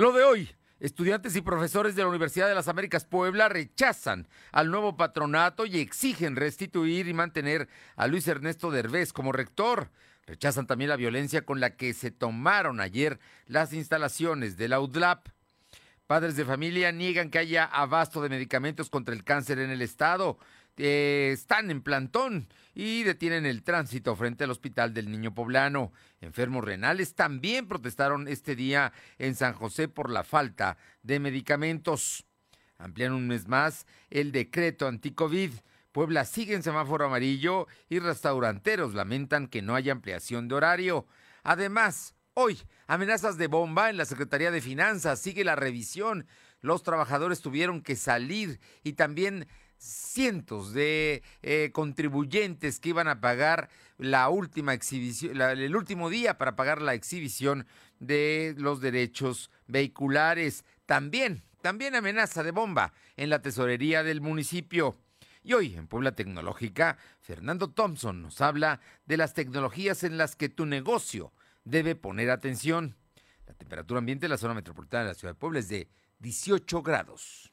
Lo de hoy. Estudiantes y profesores de la Universidad de las Américas Puebla rechazan al nuevo patronato y exigen restituir y mantener a Luis Ernesto Derbez como rector. Rechazan también la violencia con la que se tomaron ayer las instalaciones de la UDLAP. Padres de familia niegan que haya abasto de medicamentos contra el cáncer en el estado. Eh, están en plantón y detienen el tránsito frente al Hospital del Niño Poblano. Enfermos renales también protestaron este día en San José por la falta de medicamentos. Amplían un mes más el decreto anti-COVID. Puebla sigue en semáforo amarillo y restauranteros lamentan que no haya ampliación de horario. Además, hoy, amenazas de bomba en la Secretaría de Finanzas. Sigue la revisión. Los trabajadores tuvieron que salir y también cientos de eh, contribuyentes que iban a pagar la última exhibición, el último día para pagar la exhibición de los derechos vehiculares. También, también amenaza de bomba en la tesorería del municipio. Y hoy, en Puebla Tecnológica, Fernando Thompson nos habla de las tecnologías en las que tu negocio debe poner atención. La temperatura ambiente en la zona metropolitana de la ciudad de Puebla es de 18 grados.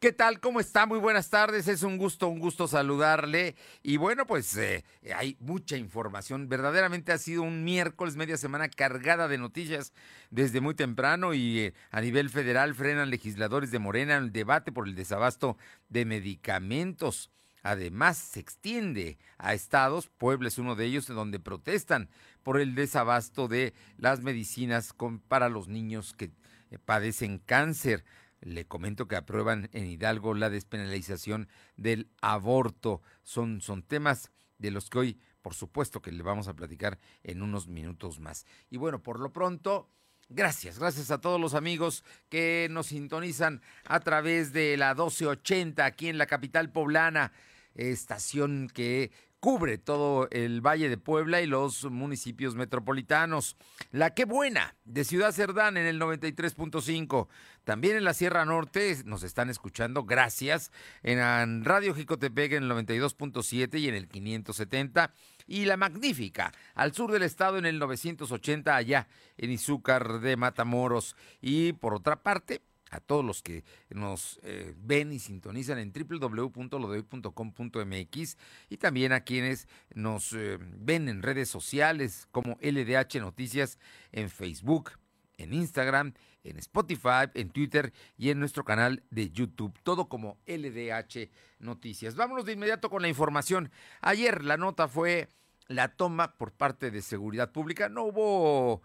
¿Qué tal? ¿Cómo está? Muy buenas tardes. Es un gusto, un gusto saludarle. Y bueno, pues eh, hay mucha información. Verdaderamente ha sido un miércoles, media semana cargada de noticias desde muy temprano y eh, a nivel federal frenan legisladores de Morena el debate por el desabasto de medicamentos. Además, se extiende a estados, Puebla es uno de ellos, donde protestan por el desabasto de las medicinas para los niños que eh, padecen cáncer. Le comento que aprueban en Hidalgo la despenalización del aborto. Son, son temas de los que hoy, por supuesto, que le vamos a platicar en unos minutos más. Y bueno, por lo pronto, gracias, gracias a todos los amigos que nos sintonizan a través de la 1280 aquí en la capital poblana, estación que cubre todo el Valle de Puebla y los municipios metropolitanos. La Qué Buena de Ciudad Cerdán en el 93.5. También en la Sierra Norte nos están escuchando, gracias, en Radio Jicotepec en el 92.7 y en el 570. Y La Magnífica, al sur del estado en el 980, allá en Izúcar de Matamoros. Y por otra parte, a todos los que nos eh, ven y sintonizan en www.lodehoy.com.mx y también a quienes nos eh, ven en redes sociales como LDH Noticias en Facebook, en Instagram, en Spotify, en Twitter y en nuestro canal de YouTube, todo como LDH Noticias. Vámonos de inmediato con la información. Ayer la nota fue la toma por parte de Seguridad Pública. No hubo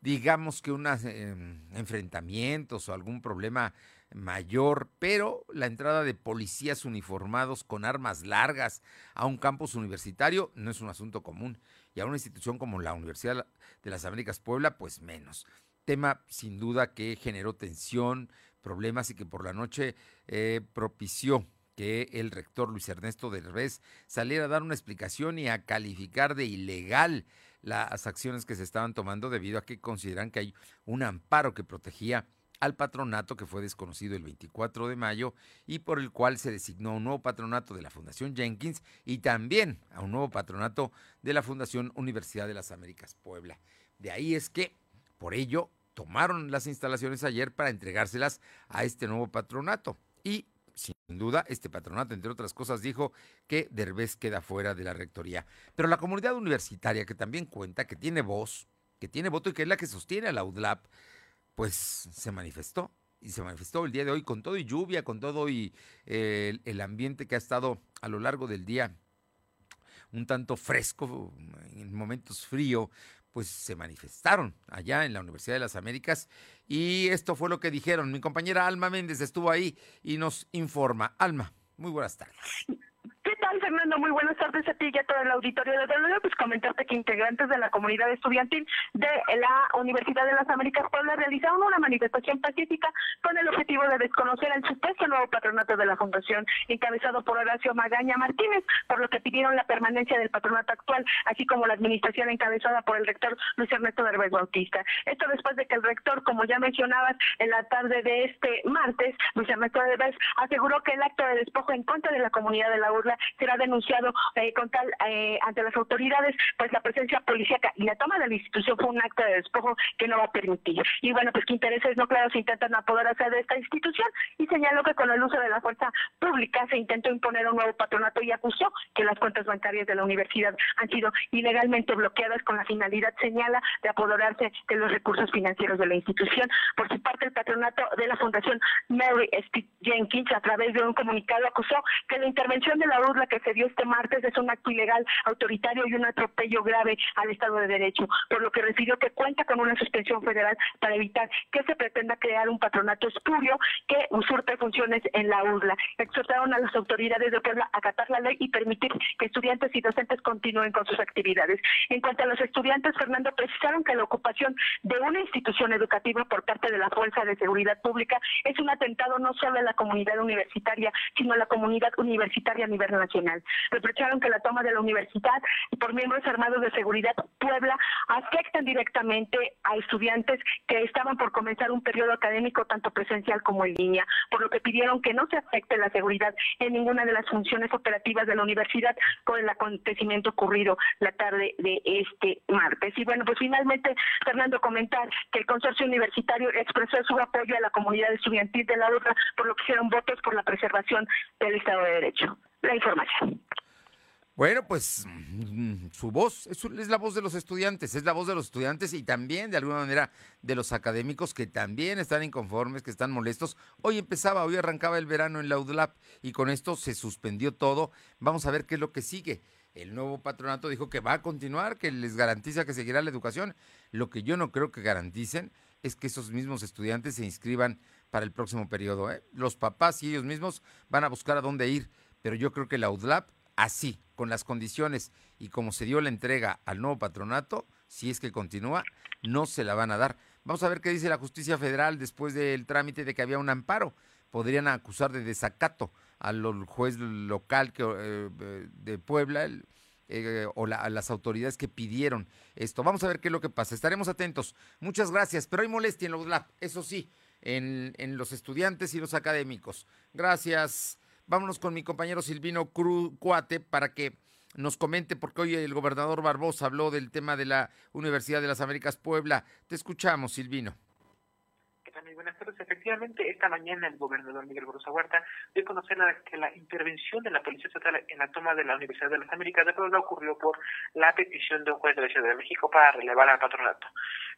digamos que unos em, enfrentamientos o algún problema mayor, pero la entrada de policías uniformados con armas largas a un campus universitario no es un asunto común y a una institución como la Universidad de las Américas Puebla, pues menos. Tema sin duda que generó tensión, problemas y que por la noche eh, propició que el rector Luis Ernesto Derbez saliera a dar una explicación y a calificar de ilegal las acciones que se estaban tomando debido a que consideran que hay un amparo que protegía al patronato que fue desconocido el 24 de mayo y por el cual se designó un nuevo patronato de la Fundación Jenkins y también a un nuevo patronato de la Fundación Universidad de las Américas Puebla. De ahí es que, por ello, tomaron las instalaciones ayer para entregárselas a este nuevo patronato y sin duda, este patronato, entre otras cosas, dijo que Derbez queda fuera de la rectoría. Pero la comunidad universitaria, que también cuenta, que tiene voz, que tiene voto y que es la que sostiene a la UDLAP, pues se manifestó. Y se manifestó el día de hoy con todo y lluvia, con todo y eh, el ambiente que ha estado a lo largo del día un tanto fresco, en momentos frío, pues se manifestaron allá en la Universidad de las Américas y esto fue lo que dijeron. Mi compañera Alma Méndez estuvo ahí y nos informa. Alma, muy buenas tardes. ¿Qué tal, Fernando? muy buenas tardes a ti y a todo el auditorio de W. Pues comentarte que integrantes de la comunidad estudiantil de la Universidad de las Américas Puebla realizaron una manifestación pacífica con el objetivo de desconocer el supuesto nuevo patronato de la Fundación, encabezado por Horacio Magaña Martínez, por lo que pidieron la permanencia del patronato actual, así como la administración encabezada por el rector Luis Ernesto Derbez Bautista. Esto después de que el rector, como ya mencionabas, en la tarde de este martes, Luis Ernesto Derbez aseguró que el acto de despojo en contra de la comunidad de la urla será denunciado eh, con tal eh, ante las autoridades, pues la presencia policíaca y la toma de la institución fue un acto de despojo que no va a permitir. Y bueno, pues qué intereses no claros intentan apoderarse de esta institución y señaló que con el uso de la fuerza pública se intentó imponer un nuevo patronato y acusó que las cuentas bancarias de la universidad han sido ilegalmente bloqueadas con la finalidad, señala, de apoderarse de los recursos financieros de la institución. Por su parte, el patronato de la Fundación Mary Steve Jenkins, a través de un comunicado, acusó que la intervención de la urla que se dio este martes es un acto ilegal, autoritario y un atropello grave al Estado de Derecho, por lo que refirió que cuenta con una suspensión federal para evitar que se pretenda crear un patronato espurio que usurpe funciones en la urla. Exhortaron a las autoridades de Puebla a acatar la ley y permitir que estudiantes y docentes continúen con sus actividades. En cuanto a los estudiantes, Fernando, precisaron que la ocupación de una institución educativa por parte de la Fuerza de Seguridad Pública es un atentado no solo a la comunidad universitaria, sino a la comunidad universitaria a nivel nacional. Reprocharon que la toma de la universidad por miembros armados de seguridad Puebla afectan directamente a estudiantes que estaban por comenzar un periodo académico tanto presencial como en línea, por lo que pidieron que no se afecte la seguridad en ninguna de las funciones operativas de la universidad con el acontecimiento ocurrido la tarde de este martes. Y bueno, pues finalmente, Fernando, comentar que el consorcio universitario expresó su apoyo a la comunidad estudiantil de la URA, por lo que hicieron votos por la preservación del Estado de Derecho. La información. Bueno, pues mm, su voz es, la voz de los estudiantes, es la voz de los estudiantes y también de alguna manera de los académicos que también están inconformes, que están molestos. Hoy empezaba, hoy arrancaba el verano en la UDLAP y con esto se suspendió todo. Vamos a ver qué es lo que sigue. El nuevo patronato dijo que va a continuar, que les garantiza que seguirá la educación. Lo que yo no creo que garanticen es que esos mismos estudiantes se inscriban para el próximo periodo. ¿eh? Los papás y ellos mismos van a buscar a dónde ir, pero yo creo que la UDLAP así, con las condiciones y como se dio la entrega al nuevo patronato, si es que continúa, no se la van a dar. Vamos a ver qué dice la justicia federal después del trámite de que había un amparo. Podrían acusar de desacato al juez local eh, de Puebla eh, o la, a las autoridades que pidieron esto. Vamos a ver qué es lo que pasa. Estaremos atentos. Muchas gracias. Pero hay molestia en los lab, eso sí, en, en los estudiantes y los académicos. Gracias. Vámonos con mi compañero Silvino Cruz Cuate para que nos comente, porque hoy el gobernador Barbosa habló del tema de la Universidad de las Américas Puebla. Te escuchamos, Silvino. Buenas tardes. Efectivamente, esta mañana el gobernador Miguel Barroso Huerta dio a conocer la, que la intervención de la Policía Estatal en la toma de la Universidad de las Américas de Puebla ocurrió por la petición de un juez de la Ciudad de México para relevar al patronato.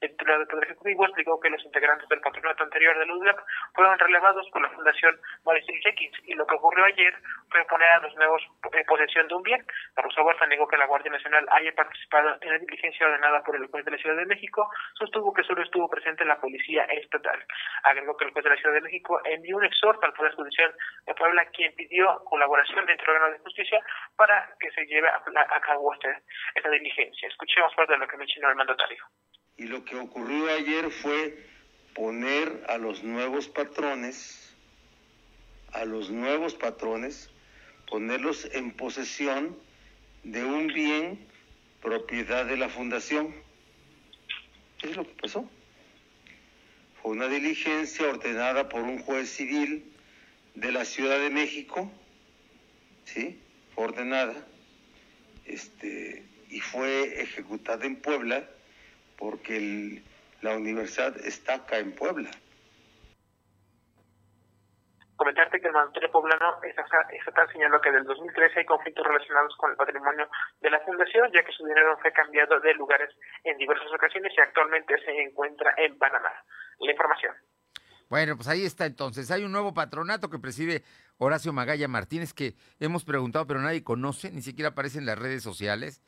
El titular del Poder Ejecutivo explicó que los integrantes del patronato anterior de UDLAP fueron relevados por la Fundación Mauricio Jenkins y lo que ocurrió ayer fue poner a los nuevos en posesión de un bien. Barroso Huerta negó que la Guardia Nacional haya participado en la diligencia ordenada por el juez de la Ciudad de México, sostuvo que solo estuvo presente la Policía Estatal. Agregó que el juez de la Ciudad de México envió un exhorto al Poder Judicial de Puebla, quien pidió colaboración entre órganos de justicia para que se lleve a, a cabo esta, esta diligencia. Escuchemos parte de lo que mencionó el mandatario. Y lo que ocurrió ayer fue poner a los nuevos patrones, a los nuevos patrones, ponerlos en posesión de un bien propiedad de la fundación. Es lo que pasó. Fue una diligencia ordenada por un juez civil de la Ciudad de México, ¿sí? Fue ordenada, este, y fue ejecutada en Puebla porque el, la universidad está acá en Puebla. Comentarte que el mandatario poblano estatal señaló que del 2013 hay conflictos relacionados con el patrimonio de la fundación, ya que su dinero fue cambiado de lugares en diversas ocasiones y actualmente se encuentra en Panamá. La información. Bueno, pues ahí está entonces. Hay un nuevo patronato que preside Horacio Magalla Martínez que hemos preguntado, pero nadie conoce, ni siquiera aparece en las redes sociales,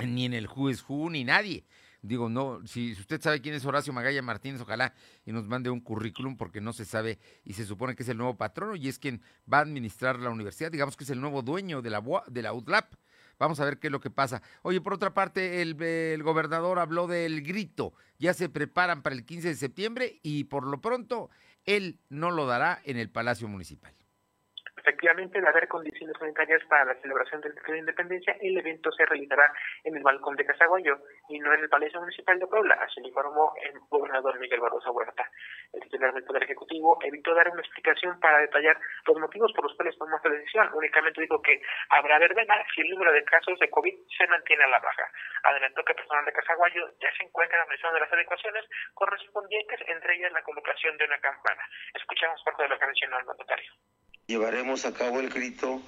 ni en el Who is Who, ni nadie. Digo, no, si usted sabe quién es Horacio Magalla Martínez, ojalá y nos mande un currículum porque no se sabe y se supone que es el nuevo patrono y es quien va a administrar la universidad, digamos que es el nuevo dueño de la, de la UTLAP. Vamos a ver qué es lo que pasa. Oye, por otra parte, el, el, gobernador habló del grito. Ya se preparan para el 15 de septiembre y por lo pronto él no lo dará en el Palacio Municipal. Efectivamente, de haber condiciones sanitarias para la celebración del Día de Independencia, el evento se realizará en el balcón de Casaguayo y no en el Palacio Municipal de Puebla, así lo informó el gobernador Miguel Barroso Huerta. El titular del Poder Ejecutivo evitó dar una explicación para detallar los motivos por los cuales tomó esta decisión. Únicamente dijo que habrá verbena si el número de casos de COVID se mantiene a la baja. Adelantó que el personal de Casaguayo ya se encuentra realizando de las adecuaciones correspondientes, entre ellas la colocación de una campana. Escuchamos parte de lo que mencionó el mandatario llevaremos a cabo el grito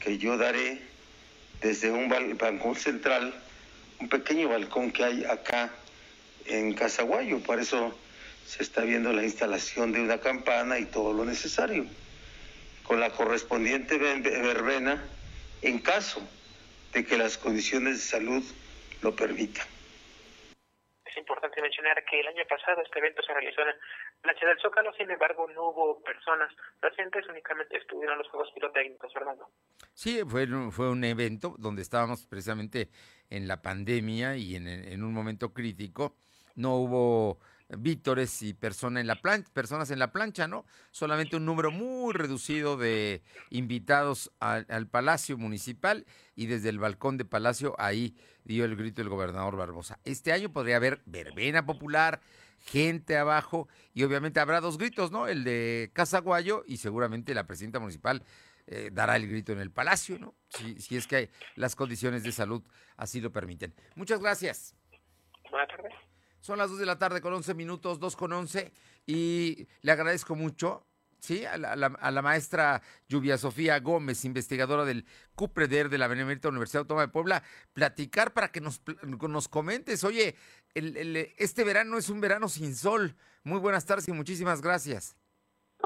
que yo daré desde un balcón central, un pequeño balcón que hay acá en Casaguayo. Por eso se está viendo la instalación de una campana y todo lo necesario, con la correspondiente verbena en caso de que las condiciones de salud lo permitan. Importante mencionar que el año pasado este evento se realizó en la ciudad del Zócalo, sin embargo, no hubo personas presentes, únicamente estuvieron los juegos pirotécnicos, Fernando. Sí, fue, fue un evento donde estábamos precisamente en la pandemia y en, en un momento crítico. No hubo vítores y persona en la personas en la plancha, ¿no? Solamente un número muy reducido de invitados al, al, Palacio Municipal y desde el balcón de Palacio ahí dio el grito el gobernador Barbosa. Este año podría haber verbena popular, gente abajo y obviamente habrá dos gritos, ¿no? El de Casaguayo y seguramente la presidenta municipal eh, dará el grito en el Palacio, ¿no? Si, si es que las condiciones de salud así lo permiten. Muchas gracias. Buenas tardes. Son las 2 de la tarde con 11 minutos, 2 con 11, y le agradezco mucho, ¿sí? A la, a la, maestra Lluvia Sofía Gómez, investigadora del CUPREDER de la Benemérita Universidad Autónoma de Puebla, platicar para que nos, nos comentes, oye, el, el, este verano es un verano sin sol. Muy buenas tardes y muchísimas gracias.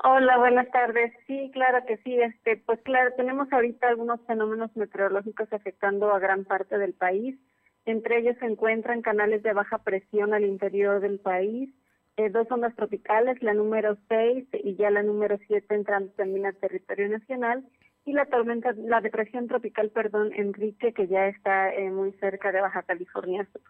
Hola, buenas tardes. Sí, claro que sí. Este, pues claro, tenemos ahorita algunos fenómenos meteorológicos afectando a gran parte del país. Entre ellos se encuentran canales de baja presión al interior del país, eh, dos ondas tropicales, la número 6 y ya la número 7 entrando también al territorio nacional, y la tormenta, la depresión tropical, perdón, Enrique, que ya está eh, muy cerca de Baja California Sur.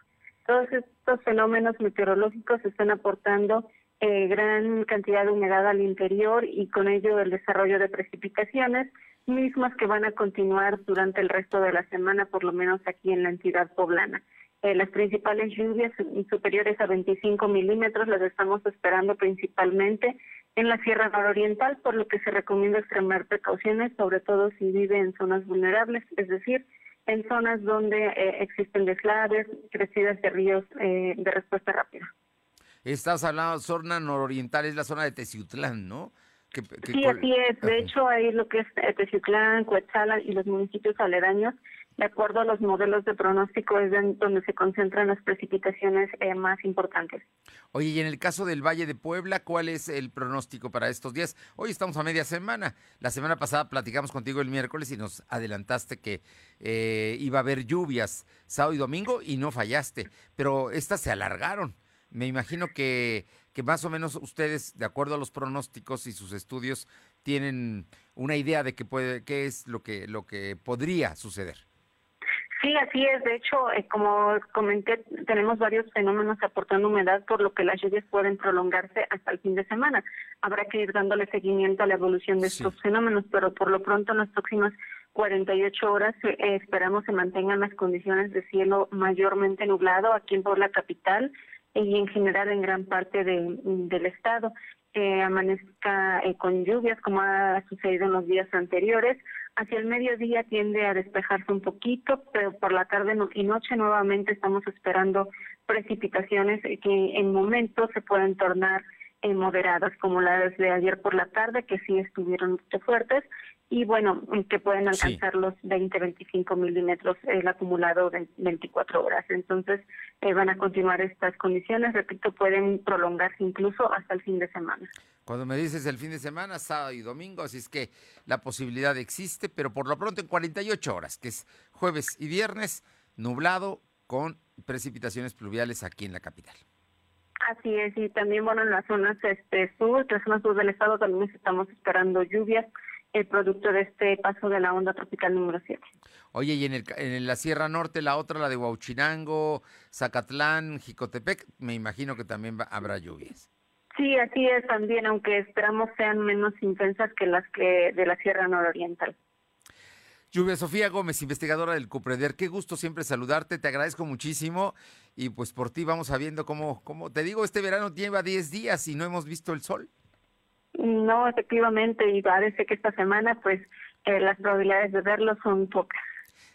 Todos estos fenómenos meteorológicos están aportando eh, gran cantidad de humedad al interior y con ello el desarrollo de precipitaciones, mismas que van a continuar durante el resto de la semana, por lo menos aquí en la entidad poblana. Eh, las principales lluvias superiores a 25 milímetros las estamos esperando principalmente en la Sierra Nororiental, por lo que se recomienda extremar precauciones, sobre todo si vive en zonas vulnerables, es decir, en zonas donde eh, existen deslaves, crecidas de ríos eh, de respuesta rápida. Estás hablando, zona nororiental, es la zona de Teciutlán, ¿no? Que, que sí, así es. De hecho, ahí lo que es Teciutlán, Coetzalan y los municipios aledaños, de acuerdo a los modelos de pronóstico, es donde se concentran las precipitaciones eh, más importantes. Oye, y en el caso del Valle de Puebla, ¿cuál es el pronóstico para estos días? Hoy estamos a media semana. La semana pasada platicamos contigo el miércoles y nos adelantaste que eh, iba a haber lluvias sábado y domingo y no fallaste, pero estas se alargaron. Me imagino que, que más o menos ustedes, de acuerdo a los pronósticos y sus estudios, tienen una idea de qué puede, qué es lo que, lo que podría suceder. Sí, así es. De hecho, eh, como comenté, tenemos varios fenómenos aportando humedad, por lo que las lluvias pueden prolongarse hasta el fin de semana. Habrá que ir dándole seguimiento a la evolución de estos fenómenos, pero por lo pronto en las próximas 48 horas eh, esperamos se mantengan las condiciones de cielo mayormente nublado aquí en Puebla Capital y en general en gran parte de, del estado. Eh, amanezca con lluvias como ha sucedido en los días anteriores. Hacia el mediodía tiende a despejarse un poquito, pero por la tarde y noche nuevamente estamos esperando precipitaciones que en momentos se pueden tornar eh, moderadas, como las de ayer por la tarde, que sí estuvieron fuertes, y bueno, que pueden alcanzar sí. los 20, 25 milímetros el acumulado de 24 horas. Entonces, eh, van a continuar estas condiciones, repito, pueden prolongarse incluso hasta el fin de semana. Cuando me dices el fin de semana, sábado y domingo, así es que la posibilidad existe, pero por lo pronto en 48 horas, que es jueves y viernes, nublado con precipitaciones pluviales aquí en la capital. Así es, y también, bueno, en las zonas este, sur, las zonas sur del estado también estamos esperando lluvias, el producto de este paso de la onda tropical número 7. Oye, y en, el, en la Sierra Norte, la otra, la de Huauchinango, Zacatlán, Jicotepec, me imagino que también habrá lluvias. Sí, así es también, aunque esperamos sean menos intensas que las que de la Sierra Nororiental. Lluvia Sofía Gómez, investigadora del CUPREDER, qué gusto siempre saludarte, te agradezco muchísimo y pues por ti vamos sabiendo cómo, cómo te digo, este verano lleva 10 días y no hemos visto el sol. No, efectivamente, y parece que esta semana pues eh, las probabilidades de verlo son pocas.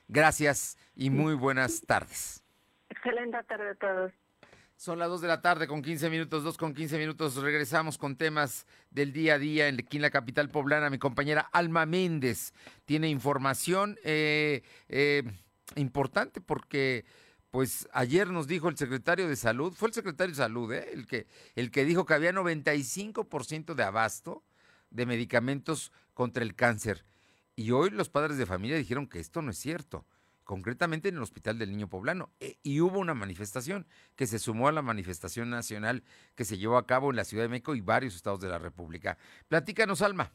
Gracias y muy buenas tardes. Excelente tarde a todos. Son las 2 de la tarde con 15 minutos, 2 con 15 minutos. Regresamos con temas del día a día en, aquí en la capital poblana. Mi compañera Alma Méndez tiene información eh, eh, importante porque pues ayer nos dijo el secretario de salud, fue el secretario de salud, ¿eh? el, que, el que dijo que había 95% de abasto de medicamentos contra el cáncer. Y hoy los padres de familia dijeron que esto no es cierto concretamente en el Hospital del Niño Poblano. E, y hubo una manifestación que se sumó a la manifestación nacional que se llevó a cabo en la Ciudad de México y varios estados de la República. Platícanos, Alma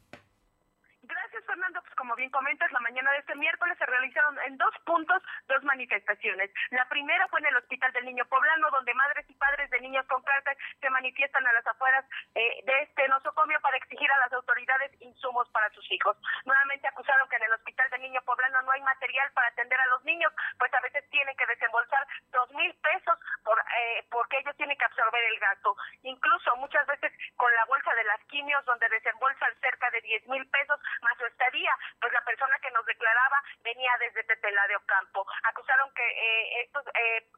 como bien comentas, la mañana de este miércoles se realizaron en dos puntos dos manifestaciones. La primera fue en el Hospital del Niño Poblano, donde madres y padres de niños con cáncer se manifiestan a las afueras eh, de este nosocomio para exigir a las autoridades insumos para sus hijos. Nuevamente acusaron que en el Hospital del Niño Poblano no hay material para atender a los niños, pues a veces tienen que desembolsar dos mil pesos por, eh, porque ellos tienen que absorber el gasto. Incluso muchas veces con la bolsa de las quimios, donde desembolsan cerca de diez mil pesos más su estadía, pues la persona que nos declaraba venía desde Tetela de Ocampo. Acusaron que eh, estos eh,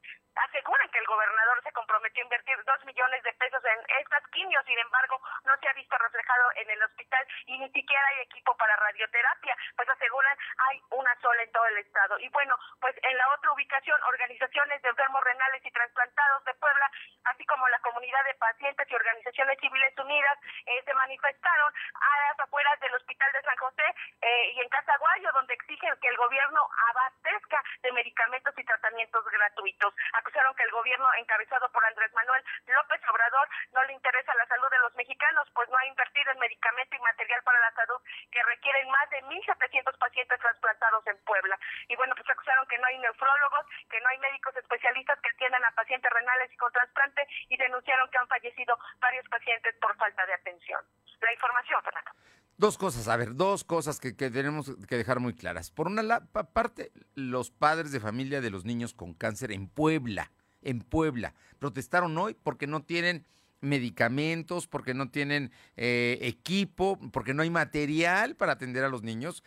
aseguran que el gobernador se comprometió a invertir dos millones de pesos en estas quimios, sin embargo, no se ha visto reflejado en el hospital y ni siquiera hay equipo para radioterapia, pues aseguran hay una sola en todo el estado. Y bueno, pues en la otra ubicación, organizaciones de enfermos renales y trasplantados de Puebla, así como la comunidad de pacientes y organizaciones civiles unidas, eh, se manifestaron a las afueras del hospital de San José eh, y en Casaguayo, donde exigen que el gobierno abastezca de medicamentos y tratamientos gratuitos acusaron que el gobierno encabezado por Andrés Manuel López Obrador no le interesa la salud de los mexicanos, pues no ha invertido en medicamento y material para la salud que requieren más de 1.700 pacientes trasplantados en Puebla. Y bueno, pues acusaron que no hay nefrólogos, que no hay médicos especialistas que atiendan a pacientes renales y con trasplante y denunciaron que han fallecido varios pacientes por falta de atención. La información, Fernando. Dos cosas, a ver, dos cosas que, tenemos que dejar muy claras. Por una parte, los padres de familia de los niños con cáncer en Puebla, en Puebla, protestaron hoy porque no tienen medicamentos, porque no tienen eh, equipo, porque no hay material para atender a los niños.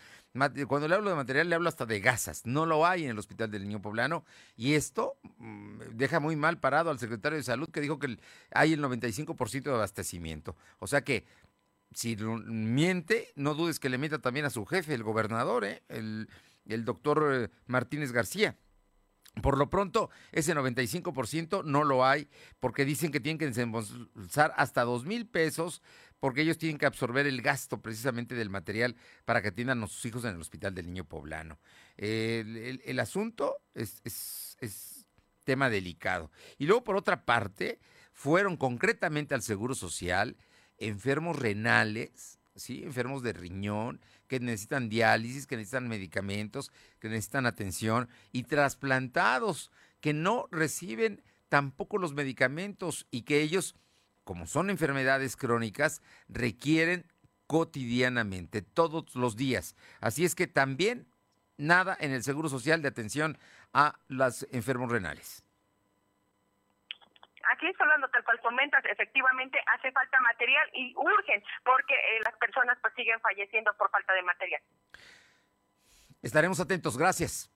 Cuando le hablo de material, le hablo hasta de gasas. No lo hay en el Hospital del Niño Poblano. Y esto mm, deja muy mal parado al secretario de Salud que dijo que hay el 95% de abastecimiento. O sea que si miente, no dudes que le meta también a su jefe, el gobernador, ¿eh? el, el doctor eh, Martínez García. Por lo pronto, ese 95% no lo hay porque dicen que tienen que desembolsar hasta dos mil pesos porque ellos tienen que absorber el gasto precisamente del material para que atiendan a sus hijos en el Hospital del Niño Poblano. el, asunto es, es tema delicado. Y luego, por otra parte, fueron concretamente al Seguro Social enfermos renales, ¿sí? enfermos de riñón, que necesitan diálisis, que necesitan medicamentos, que necesitan atención, y trasplantados, que no reciben tampoco los medicamentos y que ellos, como son enfermedades crónicas, requieren cotidianamente, todos los días. Así es que también nada en el Seguro Social de atención a los enfermos renales aquí hablando tal cual comentas, efectivamente hace falta material y urgen porque eh, las personas pues siguen falleciendo por falta de material. Estaremos atentos, gracias.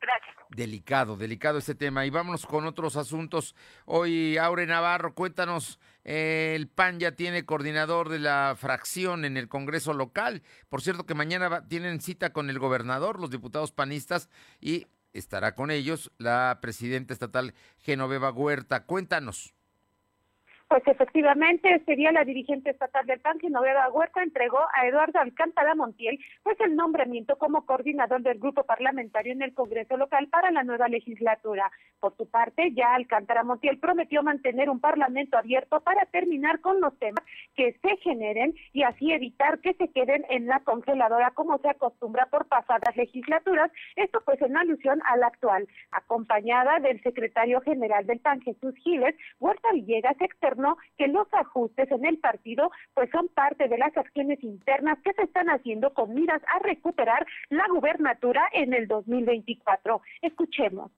Gracias. Delicado, delicado este tema. Y vámonos con otros asuntos. Hoy, Aure Navarro, cuéntanos, eh, el PAN ya tiene coordinador de la fracción en el Congreso local. Por cierto que mañana tienen cita con el gobernador, los diputados panistas, y estará con ellos la presidenta estatal Genoveva Huerta. Cuéntanos. Pues efectivamente, este día la dirigente estatal del PAN, Genoveva Huerta, entregó a Eduardo Alcántara Montiel pues el nombramiento como coordinador del grupo parlamentario en el Congreso local para la nueva legislatura. Por su parte, ya Alcántara Montiel prometió mantener un parlamento abierto para terminar con los temas que se generen y así evitar que se queden en la congeladora como se acostumbra por pasadas legislaturas. Esto pues en alusión a la actual. Acompañada del secretario general del PAN, Jesús Giles, Huerta Villegas externó que los ajustes en el partido pues son parte de las acciones internas que se están haciendo con miras a recuperar la gubernatura en el 2024. Escuchemos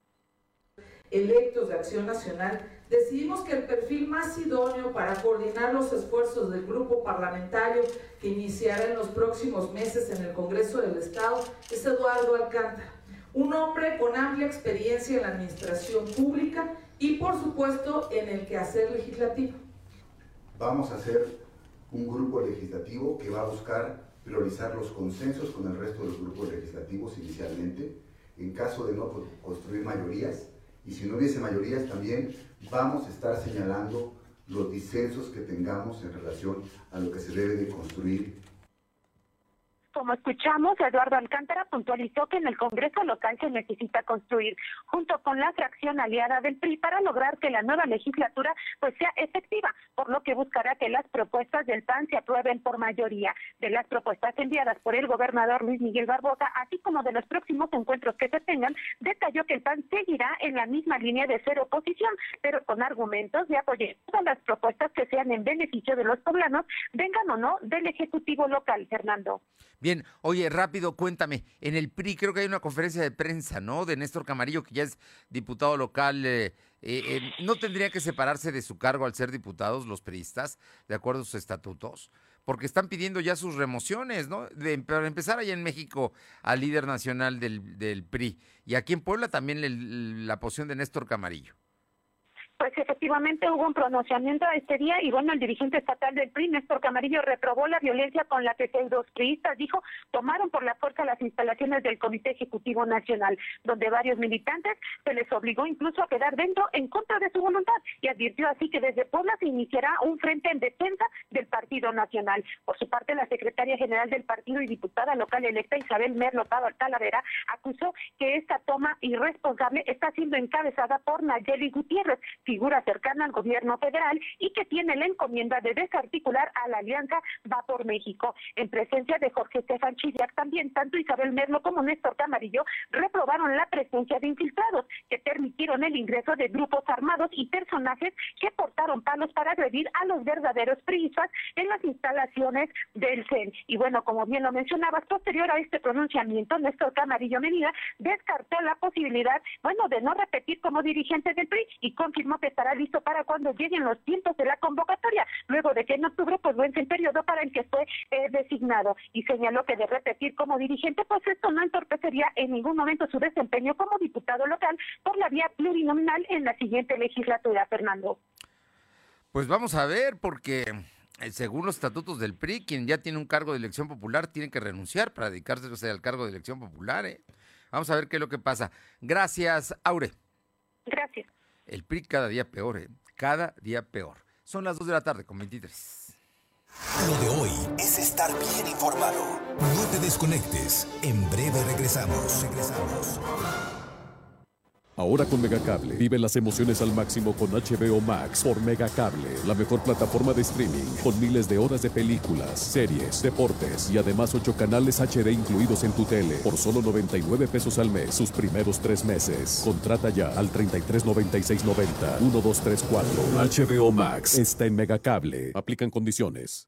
electos de Acción Nacional, decidimos que el perfil más idóneo para coordinar los esfuerzos del grupo parlamentario que iniciará en los próximos meses en el Congreso del Estado es Eduardo Alcántara, un hombre con amplia experiencia en la administración pública y por supuesto en el quehacer legislativo. Vamos a hacer un grupo legislativo que va a buscar priorizar los consensos con el resto de los grupos legislativos inicialmente, en caso de no construir mayorías, y si no hubiese mayorías también vamos a estar señalando los disensos que tengamos en relación a lo que se debe de construir como escuchamos, Eduardo Alcántara puntualizó que en el Congreso local se necesita construir, junto con la fracción aliada del PRI, para lograr que la nueva legislatura pues sea efectiva, por lo que buscará que las propuestas del PAN se aprueben por mayoría. De las propuestas enviadas por el gobernador Luis Miguel Barbosa, así como de los próximos encuentros que se tengan, detalló que el PAN seguirá en la misma línea de ser oposición, pero con argumentos de apoyar todas las propuestas que sean en beneficio de los poblanos, vengan o no del Ejecutivo local, Fernando. Bien, oye, rápido, cuéntame. En el PRI creo que hay una conferencia de prensa, ¿no? De Néstor Camarillo, que ya es diputado local. Eh, eh, eh, ¿No tendría que separarse de su cargo al ser diputados los priistas, de acuerdo a sus estatutos? Porque están pidiendo ya sus remociones, ¿no? De, para empezar allá en México al líder nacional del, del PRI. Y aquí en Puebla también la posición de Néstor Camarillo. Pues efectivamente hubo un pronunciamiento este día y bueno, el dirigente estatal del PRI, Néstor Camarillo, reprobó la violencia con la que dos priistas, dijo, tomaron por la fuerza las instalaciones del Comité Ejecutivo Nacional, donde varios militantes se les obligó incluso a quedar dentro en contra de su voluntad y advirtió así que desde Puebla se iniciará un frente en defensa del Partido Nacional. Por su parte, la secretaria general del partido y diputada local electa Isabel Merlo Talavera acusó que esta toma irresponsable está siendo encabezada por Nayeli Gutiérrez, figura cercana al gobierno federal y que tiene la encomienda de desarticular a la alianza Va por México. En presencia de Jorge Estefan Chidiac, también tanto Isabel Merlo como Néstor Camarillo reprobaron la presencia de infiltrados que permitieron el ingreso de grupos armados y personajes que portaron palos para agredir a los verdaderos priistas en las instalaciones del CEN. Y bueno, como bien lo mencionabas, posterior a este pronunciamiento, Néstor Camarillo Medina descartó la posibilidad, bueno, de no repetir como dirigente del PRI y confirmó que estará listo para cuando lleguen los tiempos de la convocatoria, luego de que en octubre pues vence el periodo para el que fue eh, designado y señaló que de repetir como dirigente pues esto no entorpecería en ningún momento su desempeño como diputado local por la vía plurinominal en la siguiente legislatura, Fernando. Pues vamos a ver, porque eh, según los estatutos del PRI, quien ya tiene un cargo de elección popular tiene que renunciar para dedicarse al cargo de elección popular. ¿eh? Vamos a ver qué es lo que pasa. Gracias, Aure. Gracias. El PRI cada día peor, ¿eh? Cada día peor. Son las 2 de la tarde con 23. Lo de hoy es estar bien informado. No te desconectes. En breve regresamos. Regresamos. Ahora con Megacable, vive las emociones al máximo con HBO Max por Megacable, la mejor plataforma de streaming con miles de horas de películas, series, deportes y además 8 canales HD incluidos en tu tele por solo 99 pesos al mes sus primeros tres meses. Contrata ya al 339690 1234. HBO Max está en Megacable. Aplican condiciones.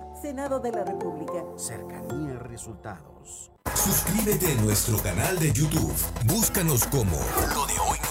Senado de la República. Cercanía resultados. Suscríbete a nuestro canal de YouTube. Búscanos como Lo de Hoy.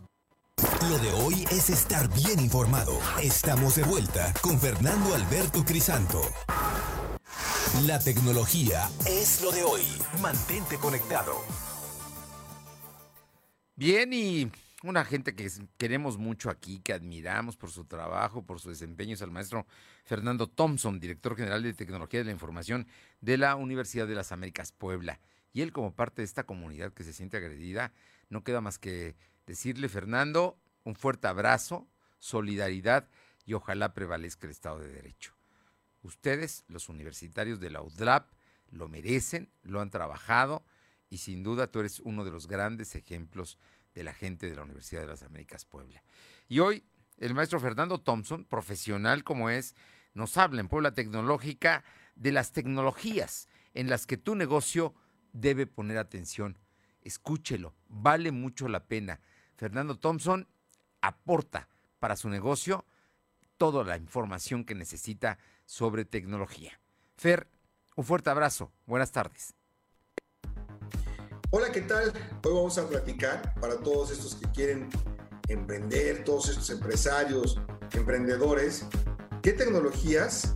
Lo de hoy es estar bien informado. Estamos de vuelta con Fernando Alberto Crisanto. La tecnología es lo de hoy. Mantente conectado. Bien, y una gente que queremos mucho aquí, que admiramos por su trabajo, por su desempeño, es el maestro Fernando Thompson, director general de Tecnología de la Información de la Universidad de las Américas Puebla. Y él como parte de esta comunidad que se siente agredida, no queda más que decirle, Fernando, un fuerte abrazo, solidaridad y ojalá prevalezca el Estado de Derecho. Ustedes, los universitarios de la UDLAP, lo merecen, lo han trabajado y sin duda tú eres uno de los grandes ejemplos de la gente de la Universidad de las Américas Puebla. Y hoy el maestro Fernando Thompson, profesional como es, nos habla en Puebla Tecnológica de las tecnologías en las que tu negocio debe poner atención. Escúchelo, vale mucho la pena. Fernando Thompson aporta para su negocio toda la información que necesita sobre tecnología. Fer, un fuerte abrazo. Buenas tardes. Hola, ¿qué tal? Hoy vamos a platicar para todos estos que quieren emprender, todos estos empresarios, emprendedores, qué tecnologías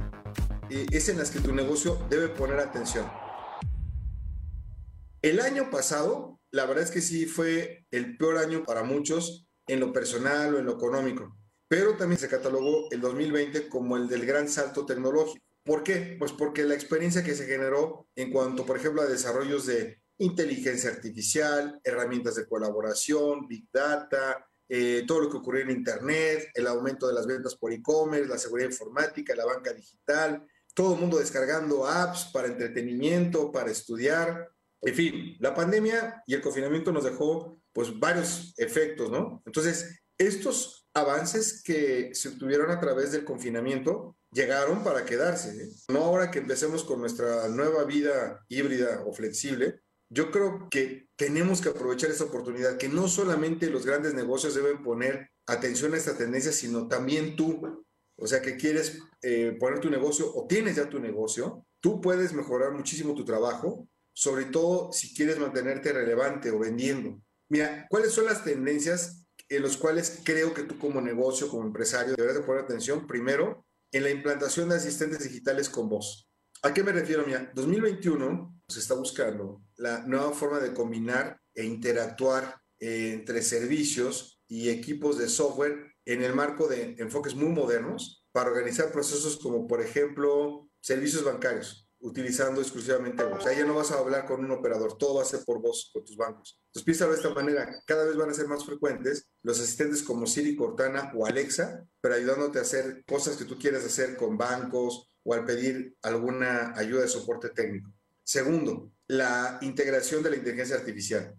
eh, es en las que tu negocio debe poner atención. El año pasado, la verdad es que sí fue el peor año para muchos en lo personal o en lo económico, pero también se catalogó el 2020 como el del gran salto tecnológico. ¿Por qué? Pues porque la experiencia que se generó en cuanto, por ejemplo, a desarrollos de inteligencia artificial, herramientas de colaboración, big data, eh, todo lo que ocurrió en Internet, el aumento de las ventas por e-commerce, la seguridad informática, la banca digital, todo el mundo descargando apps para entretenimiento, para estudiar. En fin, la pandemia y el confinamiento nos dejó pues varios efectos, ¿no? Entonces, estos avances que se obtuvieron a través del confinamiento llegaron para quedarse. ¿eh? No ahora que empecemos con nuestra nueva vida híbrida o flexible, yo creo que tenemos que aprovechar esta oportunidad, que no solamente los grandes negocios deben poner atención a esta tendencia, sino también tú, o sea, que quieres eh, poner tu negocio o tienes ya tu negocio, tú puedes mejorar muchísimo tu trabajo, sobre todo si quieres mantenerte relevante o vendiendo. Mira, ¿cuáles son las tendencias en las cuales creo que tú como negocio, como empresario, deberás de poner atención? Primero, en la implantación de asistentes digitales con voz. ¿A qué me refiero? Mira, 2021 se está buscando la nueva forma de combinar e interactuar eh, entre servicios y equipos de software en el marco de enfoques muy modernos para organizar procesos como, por ejemplo, servicios bancarios utilizando exclusivamente voz. Ahí ya no vas a hablar con un operador, todo va a ser por voz con tus bancos. Entonces piénsalo de esta manera, cada vez van a ser más frecuentes los asistentes como Siri, Cortana o Alexa, pero ayudándote a hacer cosas que tú quieres hacer con bancos o al pedir alguna ayuda de soporte técnico. Segundo, la integración de la inteligencia artificial.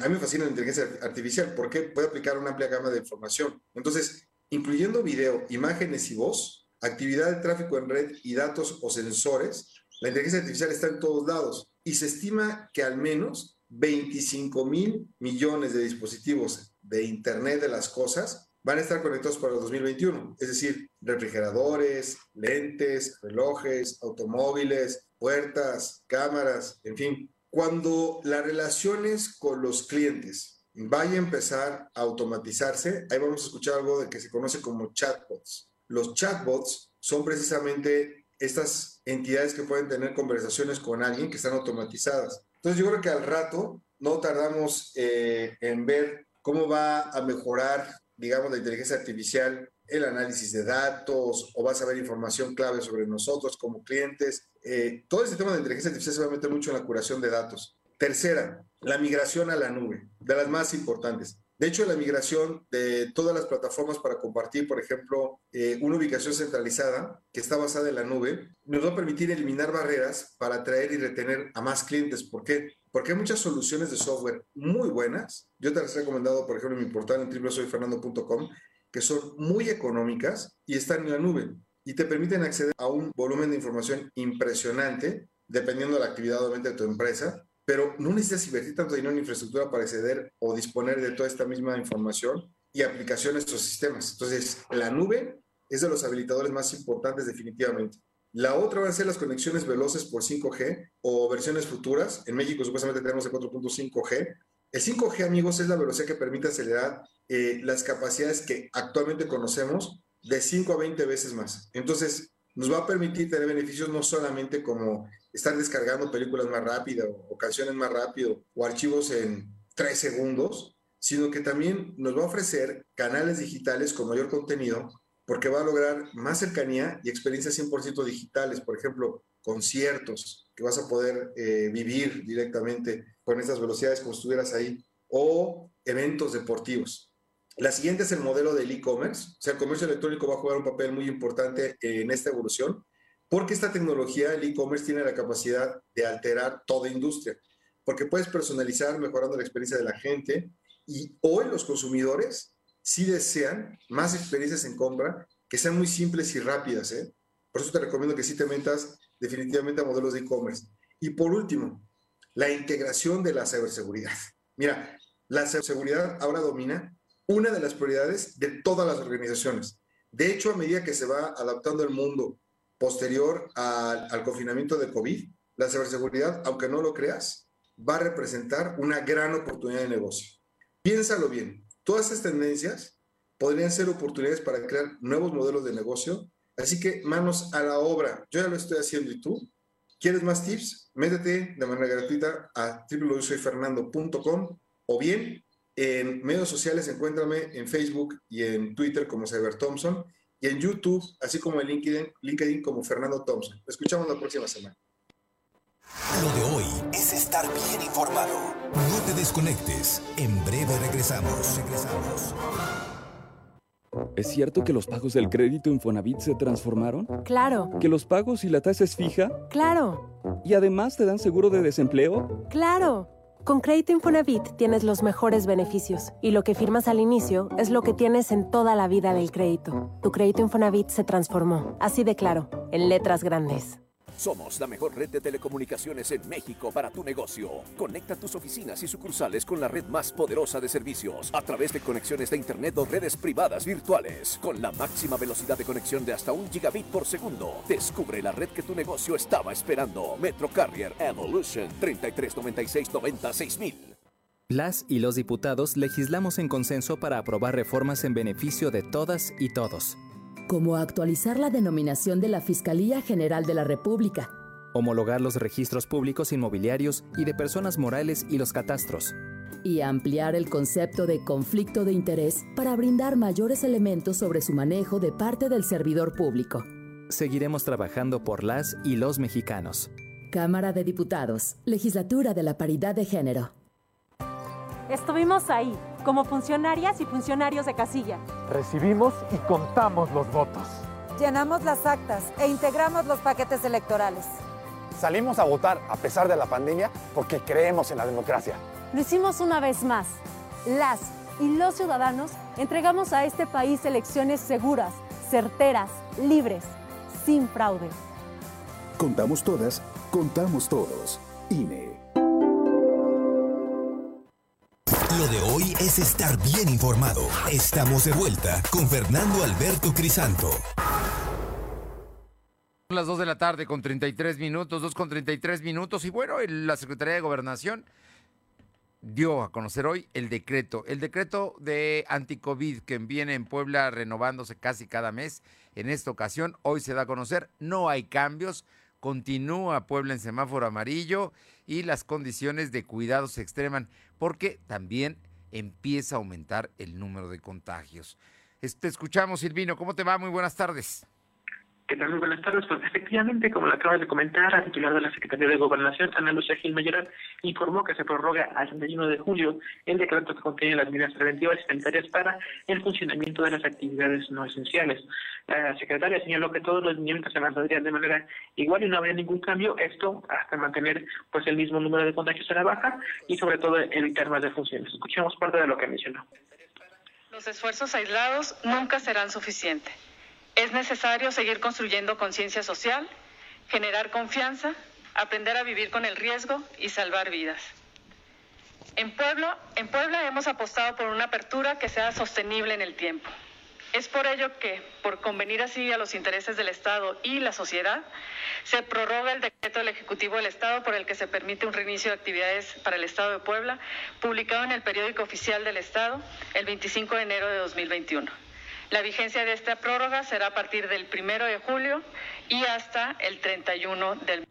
A mí me fascina la inteligencia artificial porque puede aplicar una amplia gama de información. Entonces, incluyendo video, imágenes y voz, actividad de tráfico en red y datos o sensores, la inteligencia artificial está en todos lados y se estima que al menos 25 mil millones de dispositivos de Internet de las Cosas van a estar conectados para el 2021, es decir, refrigeradores, lentes, relojes, automóviles, puertas, cámaras, en fin. Cuando las relaciones con los clientes vaya a empezar a automatizarse, ahí vamos a escuchar algo de que se conoce como chatbots. Los chatbots son precisamente estas entidades que pueden tener conversaciones con alguien que están automatizadas. Entonces yo creo que al rato no tardamos eh, en ver cómo va a mejorar, digamos, la inteligencia artificial, el análisis de datos, o vas a ver información clave sobre nosotros como clientes. Eh, todo este tema de inteligencia artificial se va a meter mucho en la curación de datos. Tercera, la migración a la nube, de las más importantes. De hecho, la migración de todas las plataformas para compartir, por ejemplo, eh, una ubicación centralizada que está basada en la nube, nos va a permitir eliminar barreras para atraer y retener a más clientes. ¿Por qué? porque hay muchas soluciones de software muy buenas. Yo te las he recomendado, por ejemplo, en mi portal en www.soyfernando.com, que son muy económicas y están en la nube y te permiten acceder a un volumen de información impresionante, dependiendo de la actividad obviamente de tu empresa, pero no necesitas invertir tanto dinero en infraestructura para acceder o disponer de toda esta misma información y aplicaciones o sistemas. Entonces, la nube es de los habilitadores más importantes definitivamente. La otra van a ser las conexiones veloces por 5G o versiones futuras. En México supuestamente tenemos el 4.5G. El 5G, amigos, es la velocidad que permite acelerar eh, las capacidades que actualmente conocemos de 5 a 20 veces más. Entonces, nos va a permitir tener beneficios no solamente como estar descargando películas más rápido o canciones más rápido o archivos en 3 segundos, sino que también nos va a ofrecer canales digitales con mayor contenido porque va a lograr más cercanía y experiencias 100% digitales, por ejemplo, conciertos que vas a poder eh, vivir directamente con esas velocidades como estuvieras ahí, o eventos deportivos. La siguiente es el modelo del e-commerce, o sea, el comercio electrónico va a jugar un papel muy importante en esta evolución, porque esta tecnología, el e-commerce, tiene la capacidad de alterar toda industria, porque puedes personalizar mejorando la experiencia de la gente y hoy los consumidores si desean más experiencias en compra que sean muy simples y rápidas. ¿eh? Por eso te recomiendo que sí te metas definitivamente a modelos de e-commerce. Y por último, la integración de la ciberseguridad. Mira, la ciberseguridad ahora domina una de las prioridades de todas las organizaciones. De hecho, a medida que se va adaptando el mundo posterior al, confinamiento de COVID, la ciberseguridad, aunque no lo creas, va a representar una gran oportunidad de negocio. Piénsalo bien, Todas estas tendencias podrían ser oportunidades para crear nuevos modelos de negocio. Así que manos a la obra. Yo ya lo estoy haciendo y tú. ¿Quieres más tips? Métete de manera gratuita a www.soyfernando.com o bien en medios sociales encuéntrame en Facebook y en Twitter como Cyber Thompson y en YouTube, así como en LinkedIn, LinkedIn como Fernando Thompson. escuchamos la próxima semana. Lo de hoy es estar bien informado. No te desconectes. En breve regresamos. Regresamos. ¿Es cierto que los pagos del crédito Infonavit se transformaron? Claro. ¿Que los pagos y la tasa es fija? Claro. ¿Y además te dan seguro de desempleo? Claro. Con Crédito Infonavit tienes los mejores beneficios y lo que firmas al inicio es lo que tienes en toda la vida del crédito. Tu crédito Infonavit se transformó, así de claro, en letras grandes. Somos la mejor red de telecomunicaciones en México para tu negocio. Conecta tus oficinas y sucursales con la red más poderosa de servicios a través de conexiones de Internet o redes privadas virtuales. Con la máxima velocidad de conexión de hasta un gigabit por segundo. Descubre la red que tu negocio estaba esperando. Metro Carrier Evolution 3396 Las y los diputados legislamos en consenso para aprobar reformas en beneficio de todas y todos como actualizar la denominación de la Fiscalía General de la República, homologar los registros públicos inmobiliarios y de personas morales y los catastros, y ampliar el concepto de conflicto de interés para brindar mayores elementos sobre su manejo de parte del servidor público. Seguiremos trabajando por las y los mexicanos. Cámara de Diputados, Legislatura de la Paridad de Género. Estuvimos ahí, como funcionarias y funcionarios de casilla. Recibimos y contamos los votos. Llenamos las actas e integramos los paquetes electorales. Salimos a votar a pesar de la pandemia porque creemos en la democracia. Lo hicimos una vez más. Las y los ciudadanos entregamos a este país elecciones seguras, certeras, libres, sin fraude. Contamos todas, contamos todos. INE. Lo de hoy es estar bien informado. Estamos de vuelta con Fernando Alberto Crisanto. Las 2 de la tarde con 33 minutos, 2 con 33 minutos. Y bueno, la Secretaría de Gobernación dio a conocer hoy el decreto, el decreto de anticovid que viene en Puebla renovándose casi cada mes. En esta ocasión, hoy se da a conocer, no hay cambios, continúa Puebla en semáforo amarillo y las condiciones de cuidado se extreman porque también empieza a aumentar el número de contagios. Te escuchamos, Silvino. ¿Cómo te va? Muy buenas tardes. ¿Qué tal? Muy buenas tardes. Pues efectivamente, como lo acabas de comentar, la titular de la Secretaría de Gobernación, Ana Lucía Gil Mayoral, informó que se prorroga al 31 de julio el decreto que contiene las medidas preventivas y sanitarias para el funcionamiento de las actividades no esenciales. La secretaria señaló que todos los lineamientos se mantendrían de manera igual y no habría ningún cambio, esto hasta mantener pues el mismo número de contagios a la baja y sobre todo evitar más defunciones. Escuchemos parte de lo que mencionó. Los esfuerzos aislados nunca serán suficientes es necesario seguir construyendo conciencia social, generar confianza, aprender a vivir con el riesgo y salvar vidas. En, Pueblo, en Puebla hemos apostado por una apertura que sea sostenible en el tiempo. Es por ello que, por convenir así a los intereses del Estado y la sociedad, se prorroga el decreto del Ejecutivo del Estado por el que se permite un reinicio de actividades para el Estado de Puebla, publicado en el periódico oficial del Estado el 25 de enero de 2021. La vigencia de esta prórroga será a partir del primero de julio y hasta el 31 del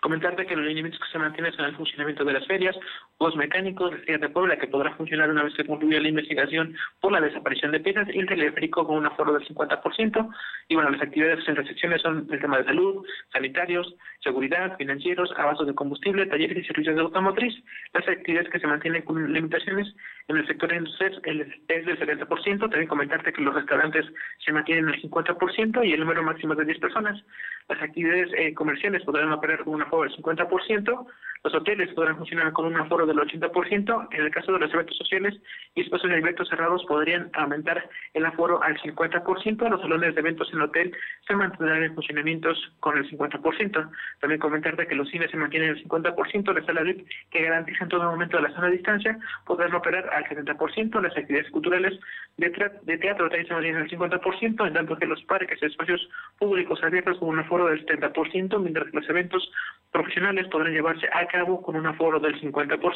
Comentarte que los lineamientos que se mantienen son el funcionamiento de las ferias, juegos mecánicos, de Puebla, que podrá funcionar una vez que concluya la investigación por la desaparición de piezas, y el teleférico con un aforo del 50%. Y bueno, las actividades en recepciones son el tema de salud, sanitarios, seguridad, financieros, abastos de combustible, talleres y servicios de automotriz. Las actividades que se mantienen con limitaciones en el sector industrial es del 70%. También comentarte que los restaurantes se mantienen al 50% y el número máximo de 10 personas. Las actividades eh, comerciales podrán operar con un aforo del 50%. Los hoteles podrán funcionar con un aforo del 80%. En el caso de los eventos sociales y espacios de eventos cerrados podrían aumentar el aforo al 50%. Los salones de eventos en hotel se mantendrán en funcionamientos con el 50%. También comentarte que los cines se mantienen el 50%. La sala VIP, que garantiza en todo momento la zona de distancia, podrán operar al 70%. Las actividades culturales de, de teatro también se mantienen al 50%, en tanto que los parques y espacios públicos abiertos con un aforo del 70%, mientras que los eventos profesionales podrán llevarse a cabo con un aforo del 50%.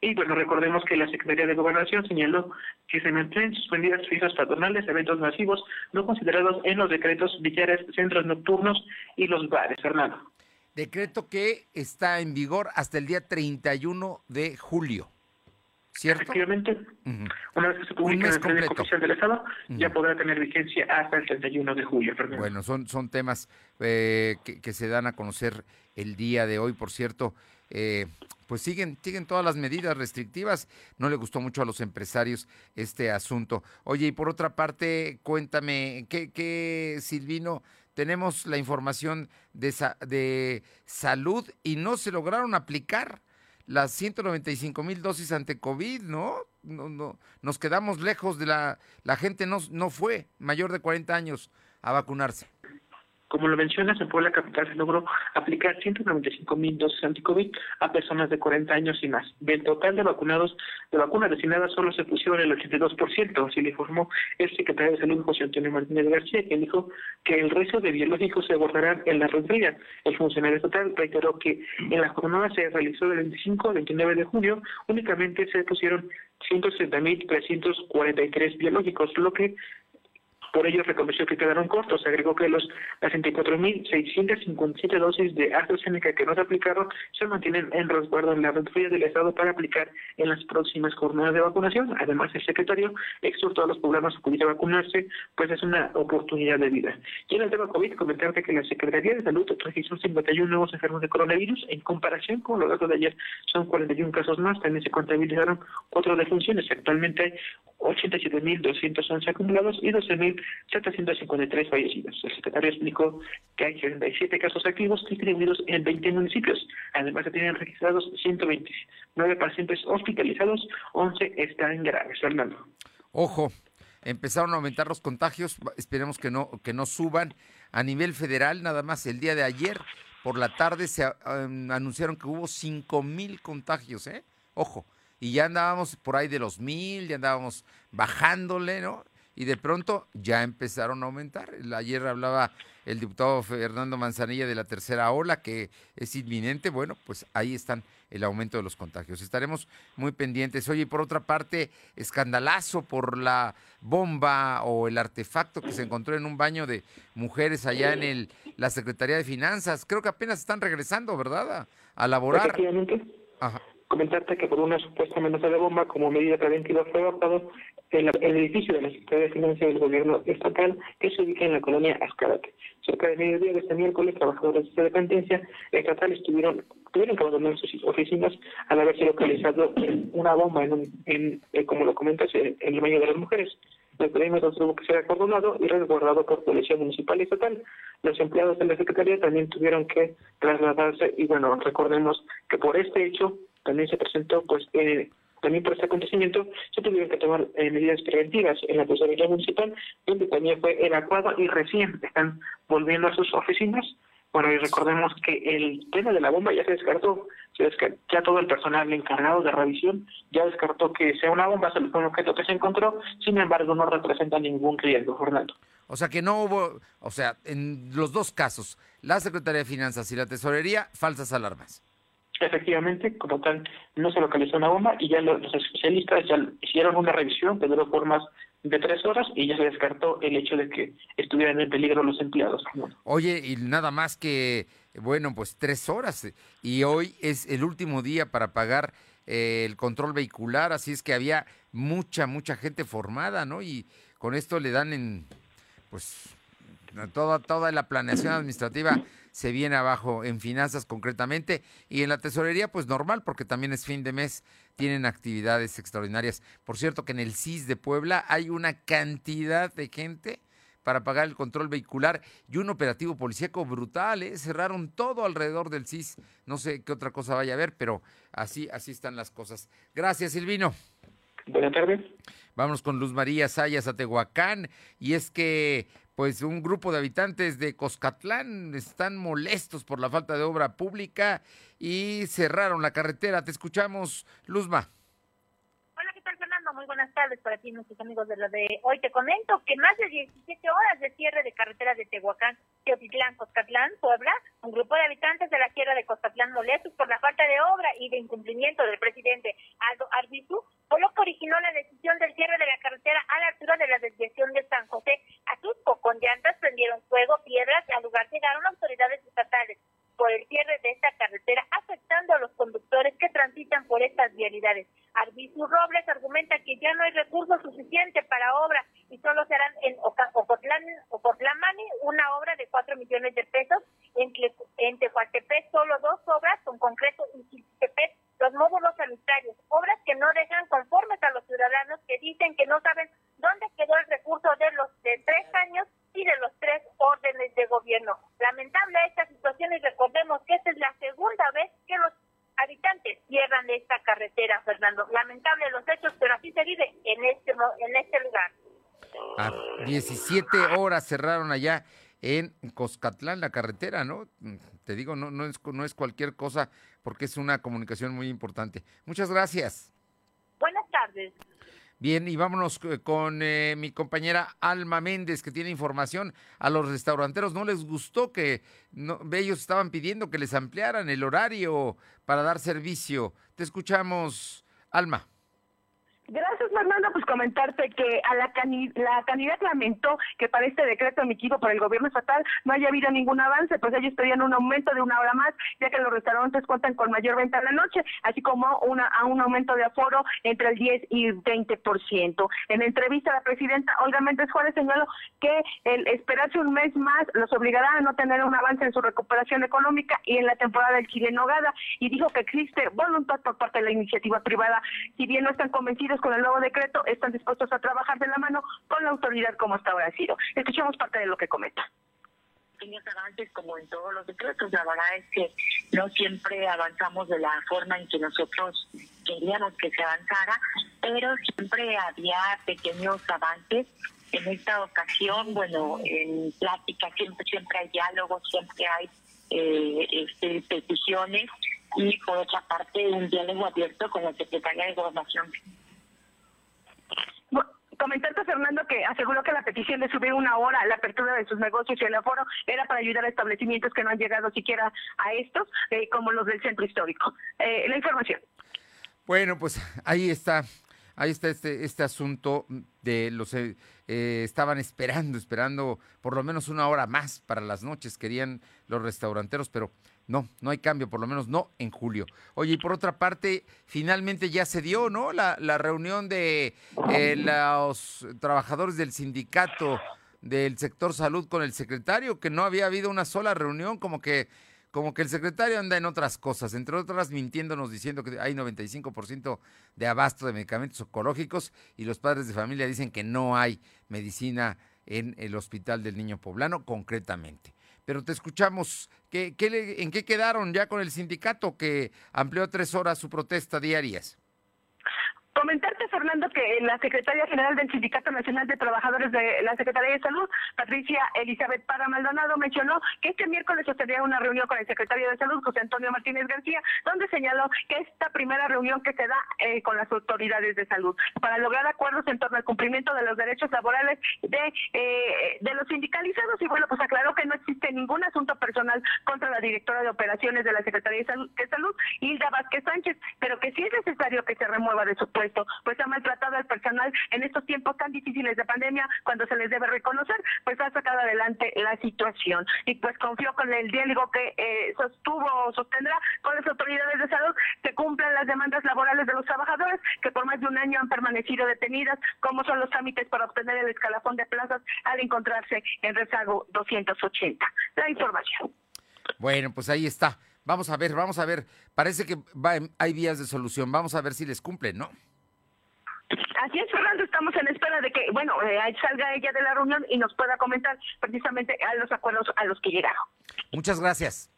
Y bueno, recordemos que la Secretaría de Gobernación señaló que se mantienen suspendidas fiestas patronales, eventos masivos no considerados en los decretos billares, centros nocturnos y los bares. Fernando. Decreto que está en vigor hasta el día 31 de julio. ¿Cierto? Efectivamente, una vez que se publique en el Oficial del Estado, ya podrá tener vigencia hasta el 31 de julio. Bueno, son, son temas eh, que, se dan a conocer el día de hoy, por cierto. Eh, pues siguen, siguen todas las medidas restrictivas. No le gustó mucho a los empresarios este asunto. Oye, y por otra parte, cuéntame, ¿qué, qué Silvino? Tenemos la información de, de salud y no se lograron aplicar las 195 mil dosis ante COVID, ¿no? No, no, nos quedamos lejos de la, la gente no, no fue mayor de 40 años a vacunarse. Como lo mencionas, en Puebla Capital se logró aplicar 195 mil dosis anticovid a personas de 40 años y más. Del total de vacunados, de vacunas destinadas solo se pusieron el 82%, así le informó el secretario de Salud, José Antonio Martínez García, quien dijo que el resto de biológicos se abordarán en la red El funcionario estatal reiteró que en la jornada se realizó del 25 al 29 de junio, únicamente se pusieron 160.343 biológicos, lo que por ello reconoció que quedaron cortos. Agregó que los 64.657 dosis de AstraZeneca que no se aplicaron se mantienen en resguardo en la red del Estado para aplicar en las próximas jornadas de vacunación. Además, el secretario exhortó a los poblanos a acudir a vacunarse, pues es una oportunidad de vida. Y en el tema COVID, comentarte que la Secretaría de Salud registró 51 nuevos enfermos de coronavirus. En comparación con los datos de ayer, son 41 casos más. También se contabilizaron cuatro defunciones. Actualmente hay 87.211 acumulados y 12.753 fallecidos. El secretario explicó que hay 77 casos activos distribuidos en 20 municipios. Además, se tienen registrados 129 pacientes hospitalizados, 11 están graves. Fernando. Ojo, empezaron a aumentar los contagios, esperemos que no, que no suban. A nivel federal, nada más el día de ayer, por la tarde, se um, anunciaron que hubo 5 mil contagios, ¿eh? Ojo, y ya andábamos por ahí de los mil, ya andábamos bajándole, ¿no? Y de pronto ya empezaron a aumentar. Ayer hablaba el diputado Fernando Manzanilla de la tercera ola, que es inminente. Bueno, pues ahí están el aumento de los contagios. Estaremos muy pendientes. Oye, y por otra parte, escandalazo por la bomba o el artefacto que se encontró en un baño de mujeres allá en el, la Secretaría de Finanzas. Creo que apenas están regresando, ¿verdad? A, a laborar. Efectivamente. Ajá Comentarte que por una supuesta amenaza de bomba, como medida preventiva, fue evacuado el, el edificio de la Secretaría de Finanzas del Gobierno Estatal, que se ubica en la colonia Azcárate. Cerca de mediodía de este miércoles, trabajadores de dependencia estatal estuvieron, tuvieron que abandonar sus oficinas al haberse localizado una bomba, en, un- en eh, como lo comentas, en, en el baño de las mujeres. El perímetro tuvo que ser acordonado y resguardado por Policía Municipal y Estatal. Los empleados de la Secretaría también tuvieron que trasladarse y bueno, recordemos que por este hecho también se presentó, pues, eh, también por este acontecimiento se tuvieron que tomar eh, medidas preventivas en la tesorería municipal, donde también fue evacuado y recién están volviendo a sus oficinas. Bueno, y recordemos que el tema de la bomba ya se descartó, se desca- ya todo el personal encargado de revisión ya descartó que sea una bomba, solo fue un objeto que se encontró, sin embargo no representa ningún riesgo, Fernando. O sea que no hubo, o sea, en los dos casos, la Secretaría de Finanzas y la Tesorería, falsas alarmas. Efectivamente, como tal, no se localizó una bomba y ya lo- los especialistas ya hicieron una revisión que duró por de tres horas y ya se descartó el hecho de que estuvieran en peligro los empleados. Oye, y nada más que, bueno, pues tres horas. Y hoy es el último día para pagar eh, el control vehicular, así es que había mucha, mucha gente formada, ¿no? Y con esto le dan en, pues, toda, toda la planeación administrativa se viene abajo en finanzas concretamente y en la tesorería pues normal porque también es fin de mes, tienen actividades extraordinarias. Por cierto que en el CIS de Puebla hay una cantidad de gente para pagar el control vehicular y un operativo policíaco brutal, ¿eh? cerraron todo alrededor del CIS. No sé qué otra cosa vaya a haber, pero así, así están las cosas. Gracias, Silvino. Buenas tardes. Vámonos con Luz María Sayas a Tehuacán. Y es que, pues, un grupo de habitantes de Coscatlán están molestos por la falta de obra pública y cerraron la carretera. Te escuchamos, Luzma. Hola, ¿qué tal, Fernando? Muy buenas tardes para ti, nuestros amigos de lo de hoy. Te comento que más de 17 horas de cierre de carretera de Tehuacán, Teotitlán, Coscatlán, Puebla, un grupo de habitantes de la sierra de Coscatlán molestos por la falta de obra y de incumplimiento del presidente Aldo Arbizu, fue lo que originó la decisión del cierre de la carretera a la altura de la desviación de San José a Tusco. Con llantas prendieron fuego, piedras, y al lugar llegaron autoridades estatales por el cierre de esta carretera, afectando a los conductores que transitan por estas vialidades. Arbizu Robles argumenta que ya no hay recursos suficientes para obra y solo serán en Oca- Ocotlán, Ocotlamani una obra de 4 millones de pesos, en, en Tehuantepec solo dos obras, con concreto y Xiltepec los módulos sanitarios, obras que no dejan conformes a los ciudadanos que dicen que no saben dónde quedó el recurso de los de tres años y de los tres órdenes de gobierno. Lamentable esta situación y recordemos que esta es la segunda vez que los habitantes cierran esta carretera, Fernando. Lamentable los hechos, pero así se vive en este mo- en este lugar. A 17 horas cerraron allá en Coscatlán la carretera, ¿no? Mm, Te digo, no, no, es, no es cualquier cosa porque es una comunicación muy importante. Muchas gracias. Buenas tardes. Bien, y vámonos eh, con eh, mi compañera Alma Méndez, que tiene información. A los restauranteros no les gustó que no, ellos estaban pidiendo que les ampliaran el horario para dar servicio. Te escuchamos, Alma. Gracias, Fernando. Pues comentarte que a la, cani- la candidata lamentó que para este decreto emitido por el gobierno estatal no haya habido ningún avance, pues ellos pedían un aumento de una hora más, ya que los restaurantes cuentan con mayor venta en la noche, así como una, a un aumento de aforo entre el 10 y 20%. En entrevista, la presidenta Olga Méndez Juárez señaló que el esperarse un mes más los obligará a no tener un avance en su recuperación económica y en la temporada del chile nogada, y dijo que existe voluntad por parte de la iniciativa privada. Si bien no están convencidos con el nuevo decreto, están dispuestos a trabajar de la mano con la autoridad como hasta ahora ha sido. Escuchemos parte de lo que comenta. pequeños avances como en todos los decretos. La verdad es que no siempre avanzamos de la forma en que nosotros queríamos que se avanzara, pero siempre había pequeños avances. En esta ocasión, bueno, en plática siempre, siempre hay diálogo, siempre hay eh, este, peticiones y por otra parte un diálogo abierto con la Secretaría de Gobernación. Comentarte, Fernando, que aseguró que la petición de subir una hora la apertura de sus negocios y el aforo era para ayudar a establecimientos que no han llegado siquiera a estos, eh, como los del centro histórico. Eh, la información. Bueno, pues ahí está, ahí está este, este asunto de los eh, eh, estaban esperando, esperando por lo menos una hora más para las noches, querían los restauranteros, pero No, no hay cambio, por lo menos no en julio. Oye, y por otra parte, finalmente ya se dio, ¿no? La, la reunión de eh, los trabajadores del sindicato del sector salud con el secretario, que no había habido una sola reunión, como que, como que el secretario anda en otras cosas, entre otras mintiéndonos diciendo que hay 95% de abasto de medicamentos oncológicos y los padres de familia dicen que no hay medicina en el hospital del niño poblano concretamente pero te escuchamos. ¿Qué, qué ¿En qué quedaron ya con el sindicato que amplió tres horas su protesta diarias? Comentarte, Fernando, que la secretaria general del Sindicato Nacional de Trabajadores de la Secretaría de Salud, Patricia Elizabeth Para Maldonado, mencionó que este miércoles se tendría una reunión con el secretario de Salud, José Antonio Martínez García, donde señaló que esta primera reunión que se da eh, con las autoridades de salud para lograr acuerdos en torno al cumplimiento de los derechos laborales de, eh, de los sindicalizados. Y bueno, pues aclaró que no existe ningún asunto personal contra la directora de operaciones de la Secretaría de Salud, de Salud Hilda Vázquez Sánchez, pero que sí es necesario que se remueva de su puesto pues ha maltratado al personal en estos tiempos tan difíciles de pandemia, cuando se les debe reconocer, pues ha sacado adelante la situación. Y pues confío con el diálogo que eh, sostuvo o sostendrá con las autoridades de salud que cumplan las demandas laborales de los trabajadores que por más de un año han permanecido detenidas, como son los trámites para obtener el escalafón de plazas al encontrarse en rezago 280. La información. Bueno, pues ahí está. Vamos a ver, vamos a ver. Parece que hay vías de solución. Vamos a ver si les cumplen, ¿no? Así es, Fernando, estamos en espera de que, bueno, eh, salga ella de la reunión y nos pueda comentar precisamente a los acuerdos a los que llegaron. Muchas gracias.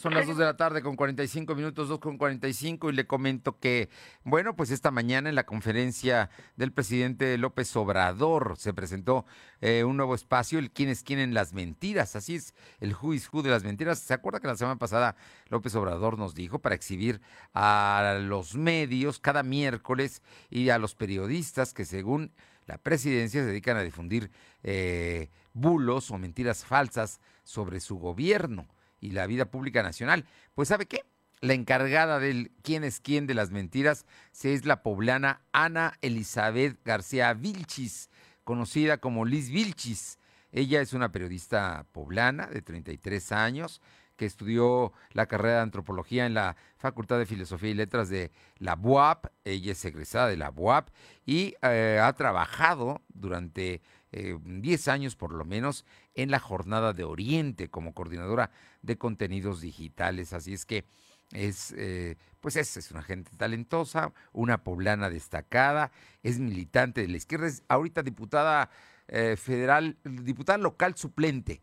Son las 2 de la tarde con 45 minutos, 2 con 45 y le comento que, bueno, pues esta mañana en la conferencia del presidente López Obrador se presentó eh, un nuevo espacio, el quién es quién en las mentiras, así es, el who is who de las mentiras. ¿Se acuerda que la semana pasada López Obrador nos dijo para exhibir a los medios cada miércoles y a los periodistas que según la presidencia se dedican a difundir eh, bulos o mentiras falsas sobre su gobierno? Y la vida pública nacional. Pues ¿sabe qué? La encargada del quién es quién de las mentiras es la poblana Ana Elizabeth García Vilchis, conocida como Liz Vilchis. Ella es una periodista poblana de 33 años que estudió la carrera de antropología en la Facultad de Filosofía y Letras de la UAP. Ella es egresada de la UAP y eh, ha trabajado durante 10 eh, años por lo menos en la Jornada de Oriente como coordinadora de contenidos digitales. Así es que es, eh, pues es, es, una gente talentosa, una poblana destacada, es militante de la izquierda, es ahorita diputada eh, federal, diputada local suplente.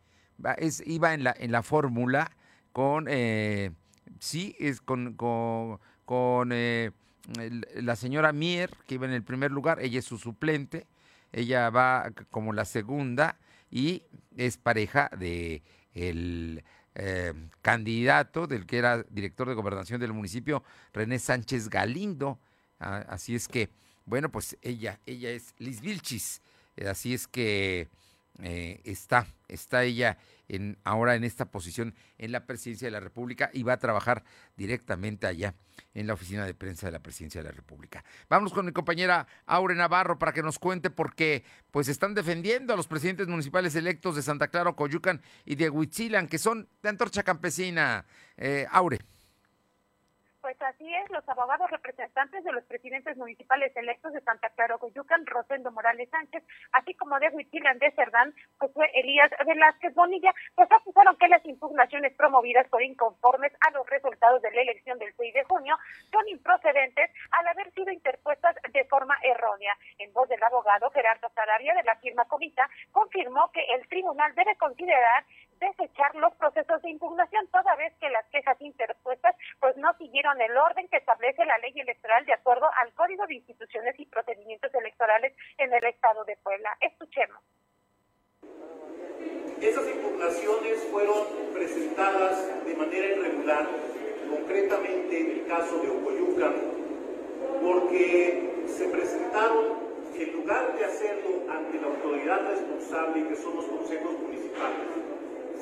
Es, iba en la, en la fórmula con, sí, es con, con, con la señora Mier, que iba en el primer lugar, ella es su suplente, ella va como la segunda y es pareja de el eh, candidato del que era director de gobernación del municipio, René Sánchez Galindo. Ah, así es que, bueno, pues ella, ella es Liz Vilchis. Eh, así es que eh, está, está ella en, ahora en esta posición en la presidencia de la República y va a trabajar directamente allá en la oficina de prensa de la presidencia de la República. Vamos con mi compañera Aure Navarro para que nos cuente por qué pues están defendiendo a los presidentes municipales electos de Santa Clara, Coyucan y de Huitzilan, que son de antorcha campesina. Eh, Aure. Pues así es, los abogados representantes de los presidentes municipales electos de Santa Clara Coyucan, Rosendo Morales Sánchez, así como de Huichilan de Cerdán, José Elías Velázquez Bonilla, pues acusaron que las impugnaciones promovidas por inconformes a los resultados de la elección del 6 de junio son improcedentes al haber sido interpuestas de forma errónea. En voz del abogado Gerardo Sarabia de la firma Comita, confirmó que el tribunal debe considerar desechar los procesos de impugnación toda vez que las quejas interpuestas pues no siguieron el orden que establece la ley electoral de acuerdo al Código de Instituciones y Procedimientos Electorales en el Estado de Puebla. Escuchemos. Esas impugnaciones fueron presentadas de manera irregular, concretamente en el caso de Ocoyuca, porque se presentaron, en lugar de hacerlo ante la autoridad responsable, que son los consejos municipales,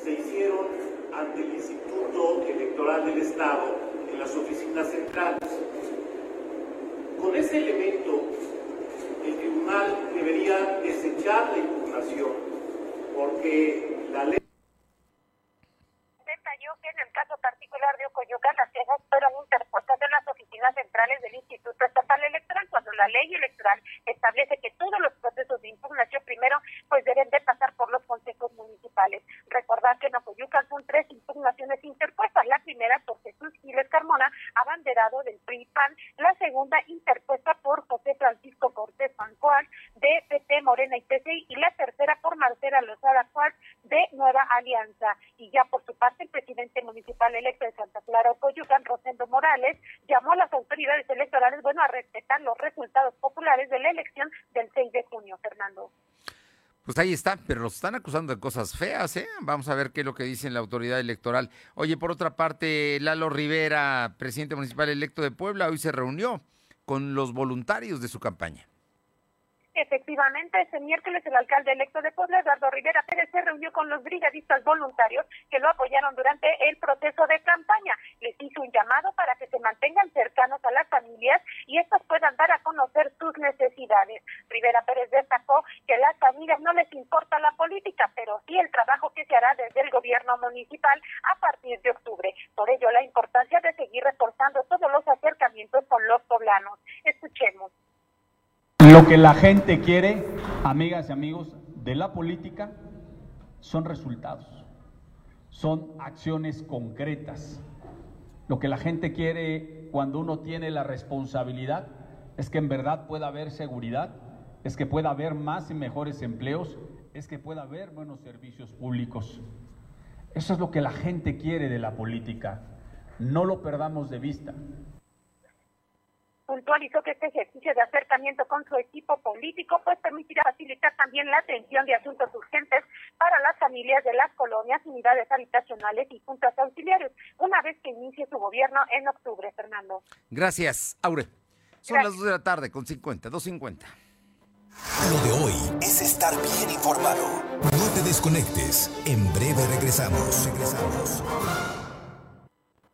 se hicieron ante el Instituto Electoral del Estado en las oficinas centrales. Con ese elemento, el tribunal debería desechar la impugnación porque la ley detalló que en el caso particular de Ocoyucan las quejas fueron interpuestas en las oficinas centrales del Instituto Estatal Electoral cuando la ley electoral establece que todos los procesos de impugnación primero pues deben de pasar por los consejos municipales. Recordar que en Ocoyucan son tres impugnaciones interpuestas, la primera por Jesús Giles Carmona, abanderado del PRI-PAN, la segunda interpuesta por José Francisco Cortés Pancoal de PT Morena y PCI y la tercera por Marcela Lozada Cual de Nueva Alianza. Y ya por su parte el presidente municipal electo de Santa Clara Coyucan, Rosendo Morales, llamó a las autoridades electorales, bueno, a respetar los resultados populares de la elección del 6 de junio, Fernando. Pues ahí está, pero los están acusando de cosas feas, ¿eh? Vamos a ver qué es lo que dice la autoridad electoral. Oye, por otra parte, Lalo Rivera, presidente municipal electo de Puebla, hoy se reunió con los voluntarios de su campaña. Efectivamente, ese miércoles el alcalde electo de Puebla, Eduardo Rivera Pérez, se reunió con los brigadistas voluntarios que lo apoyaron durante el proceso de campaña. Les hizo un llamado para que se mantengan cercanos a las familias y estas puedan dar a conocer sus necesidades. Rivera Pérez destacó que a las familias no les importa la política, pero sí el trabajo que se hará desde el gobierno municipal a partir de octubre. Por ello, la importancia de seguir reforzando todos los acercamientos con los poblanos. Escuchemos. Lo que la gente quiere, amigas y amigos, de la política son resultados, son acciones concretas. Lo que la gente quiere cuando uno tiene la responsabilidad es que en verdad pueda haber seguridad, es que pueda haber más y mejores empleos, es que pueda haber buenos servicios públicos. Eso es lo que la gente quiere de la política. No lo perdamos de vista puntualizó que este ejercicio de acercamiento con su equipo político pues permitirá facilitar también la atención de asuntos urgentes para las familias de las colonias, unidades habitacionales y juntas auxiliares, una vez que inicie su gobierno en octubre, Fernando. Gracias, Aure. Son las 2 de la tarde con 50, 2.50. Lo de hoy es estar bien informado. No te desconectes. En breve regresamos. Regresamos.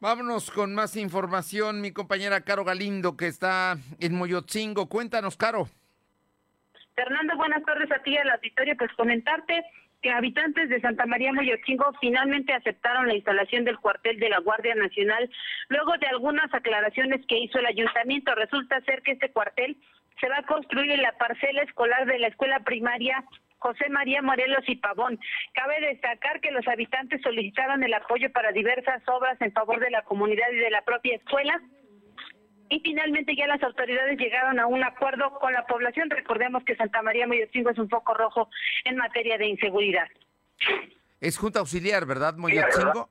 Vámonos con más información. Mi compañera Caro Galindo, que está en Moyotzingo. Cuéntanos, Caro. Fernando, buenas tardes a ti al auditorio. Pues comentarte que habitantes de Santa María Moyotzingo finalmente aceptaron la instalación del cuartel de la Guardia Nacional luego de algunas aclaraciones que hizo el ayuntamiento. Resulta ser que este cuartel se va a construir en la parcela escolar de la escuela primaria José María Morelos y Pavón. Cabe destacar que los habitantes solicitaron el apoyo para diversas obras en favor de la comunidad y de la propia escuela. Y finalmente ya las autoridades llegaron a un acuerdo con la población. Recordemos que Santa María Moyotzingo es un foco rojo en materia de inseguridad. Es Junta Auxiliar, ¿verdad, Moyotzingo?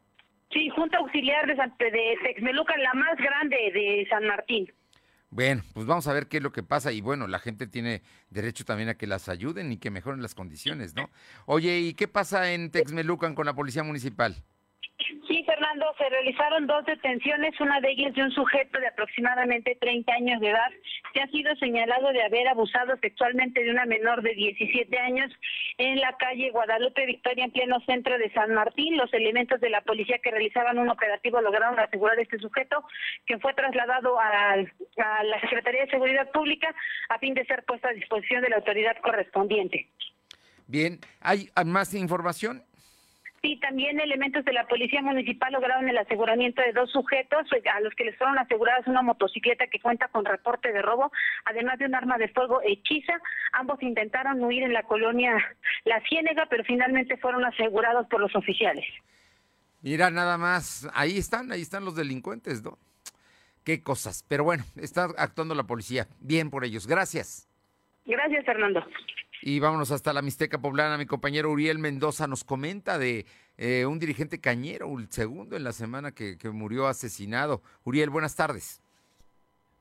Sí, Junta Auxiliar de, de Texmelucan, la más grande de San Martín. Bueno, pues vamos a ver qué es lo que pasa y bueno, la gente tiene derecho también a que las ayuden y que mejoren las condiciones, ¿no? Oye, ¿y qué pasa en Texmelucan con la policía municipal? Sí, Fernando, se realizaron dos detenciones, una de ellas de un sujeto de aproximadamente 30 años de edad, que ha sido señalado de haber abusado sexualmente de una menor de 17 años en la calle Guadalupe Victoria, en pleno centro de San Martín. Los elementos de la policía que realizaban un operativo lograron asegurar a este sujeto, que fue trasladado a, a la Secretaría de Seguridad Pública a fin de ser puesto a disposición de la autoridad correspondiente. Bien, ¿hay más información? Sí, también elementos de la Policía Municipal lograron el aseguramiento de dos sujetos a los que les fueron aseguradas una motocicleta que cuenta con reporte de robo, además de un arma de fuego hechiza. Ambos intentaron huir en la colonia La Ciénega, pero finalmente fueron asegurados por los oficiales. Mira, nada más, ahí están, ahí están los delincuentes, ¿no? Qué cosas. Pero bueno, está actuando la policía. Bien por ellos. Gracias. Gracias, Fernando. Y vámonos hasta la Mixteca Poblana. Mi compañero Uriel Mendoza nos comenta de eh, un dirigente cañero, el segundo en la semana que, que murió asesinado. Uriel, buenas tardes.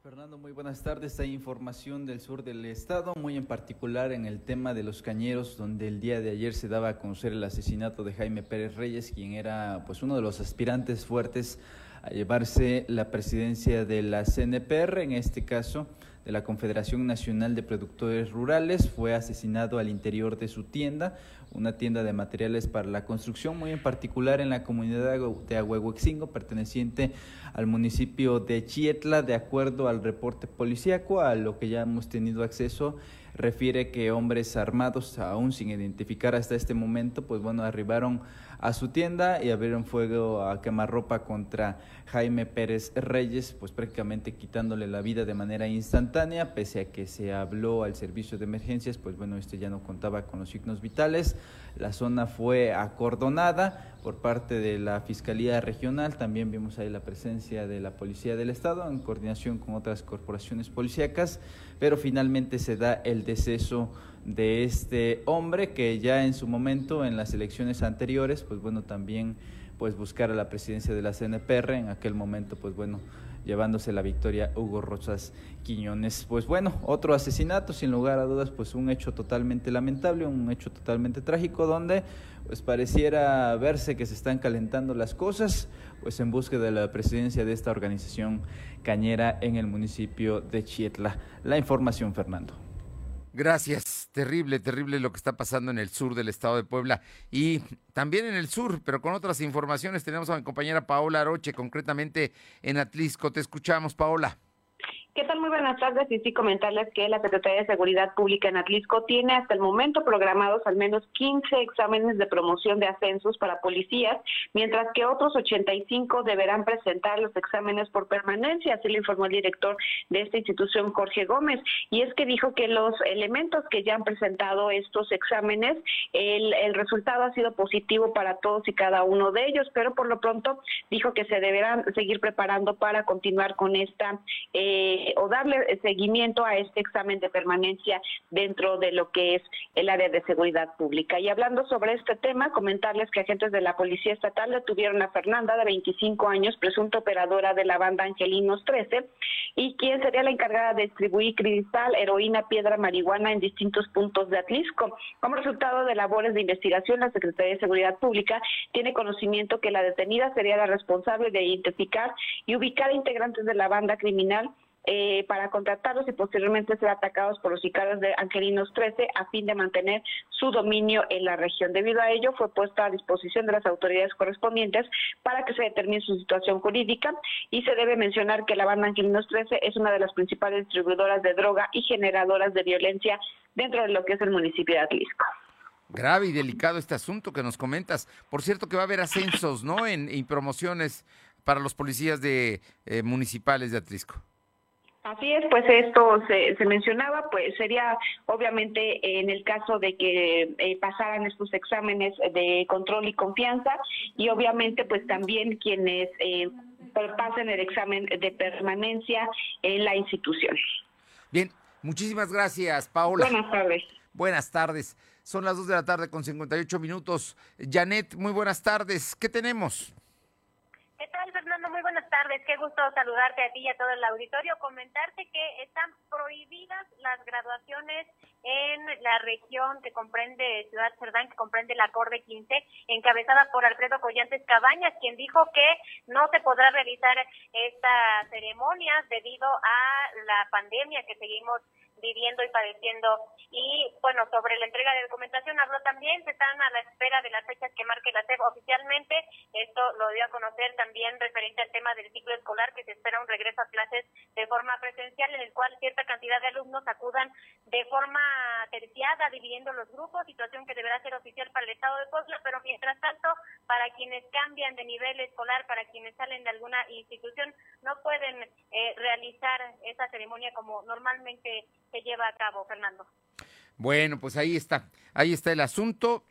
Fernando, muy buenas tardes. Hay información del sur del estado, muy en particular en el tema de los cañeros, donde el día de ayer se daba a conocer el asesinato de Jaime Pérez Reyes, quien era pues uno de los aspirantes fuertes a llevarse la presidencia de la CNPR, en este caso de la Confederación Nacional de Productores Rurales, fue asesinado al interior de su tienda, una tienda de materiales para la construcción, muy en particular en la comunidad de Ahuehuexingo, perteneciente al municipio de Chietla, de acuerdo al reporte policíaco, a lo que ya hemos tenido acceso refiere que hombres armados, aún sin identificar hasta este momento, pues bueno, arribaron a su tienda y abrieron fuego a quemarropa contra Jaime Pérez Reyes, pues prácticamente quitándole la vida de manera instantánea, pese a que se habló al servicio de emergencias, pues bueno, este ya no contaba con los signos vitales. La zona fue acordonada por parte de la Fiscalía Regional, también vimos ahí la presencia de la Policía del Estado en coordinación con otras corporaciones policíacas, pero finalmente se da el deceso de este hombre que ya en su momento en las elecciones anteriores, pues bueno, también pues buscar a la presidencia de la CNPR, en aquel momento pues bueno, llevándose la victoria Hugo Rosas Quiñones. Pues bueno, otro asesinato, sin lugar a dudas, pues un hecho totalmente lamentable, un hecho totalmente trágico, donde pues pareciera verse que se están calentando las cosas, pues en búsqueda de la presidencia de esta organización cañera en el municipio de Chietla. La información, Fernando. Gracias. Terrible, terrible lo que está pasando en el sur del estado de Puebla y también en el sur, pero con otras informaciones. Tenemos a mi compañera Paola Aroche, concretamente en Atlisco. Te escuchamos, Paola. ¿Qué tal? Muy buenas tardes. Y sí, comentarles que la Secretaría de Seguridad Pública en Atlisco tiene hasta el momento programados al menos 15 exámenes de promoción de ascensos para policías, mientras que otros 85 deberán presentar los exámenes por permanencia, así lo informó el director de esta institución, Jorge Gómez. Y es que dijo que los elementos que ya han presentado estos exámenes, el, el resultado ha sido positivo para todos y cada uno de ellos, pero por lo pronto dijo que se deberán seguir preparando para continuar con esta. Eh, o darle seguimiento a este examen de permanencia dentro de lo que es el área de seguridad pública. Y hablando sobre este tema, comentarles que agentes de la Policía Estatal detuvieron a Fernanda, de 25 años, presunta operadora de la banda Angelinos 13, y quien sería la encargada de distribuir cristal, heroína, piedra, marihuana en distintos puntos de Atlisco. Como resultado de labores de investigación, la Secretaría de Seguridad Pública tiene conocimiento que la detenida sería la responsable de identificar y ubicar integrantes de la banda criminal eh, para contratarlos y posteriormente ser atacados por los sicarios de Angelinos 13 a fin de mantener su dominio en la región. Debido a ello, fue puesta a disposición de las autoridades correspondientes para que se determine su situación jurídica y se debe mencionar que la banda Angelinos 13 es una de las principales distribuidoras de droga y generadoras de violencia dentro de lo que es el municipio de Atlisco. Grave y delicado este asunto que nos comentas. Por cierto que va a haber ascensos, ¿no? En, promociones para los policías de eh, municipales de Atlisco. Así es, pues esto se, mencionaba, pues sería obviamente en el caso de que eh, pasaran estos exámenes de control y confianza y obviamente pues también quienes eh, pasen el examen de permanencia en la institución. Bien, muchísimas gracias, Paola. Buenas tardes. Buenas tardes. Son las 2 de la tarde con 58 minutos. Janet, muy buenas tardes. ¿Qué tenemos? Tardes. Qué gusto saludarte a ti y a todo el auditorio. Comentarte que están prohibidas las graduaciones en la región que comprende Ciudad Cerdán, que comprende la Corte 15, encabezada por Alfredo Collantes Cabañas, quien dijo que no se podrá realizar esta ceremonia debido a la pandemia que seguimos viviendo y padeciendo. Y bueno, sobre la entrega de documentación habló también, se están a la espera de las fechas que marque la SEP oficialmente. Esto lo dio a conocer también referente al tema del ciclo escolar, que se espera un regreso a clases de forma presencial, en el cual cierta cantidad de alumnos acudan de forma terciada, dividiendo los grupos, situación que deberá ser oficial para el Estado de Puebla, pero mientras tanto, para quienes cambian de nivel escolar, para quienes salen de alguna institución, no pueden eh, realizar esa ceremonia como normalmente lleva a cabo, Fernando. Bueno, pues ahí está, ahí está el asunto.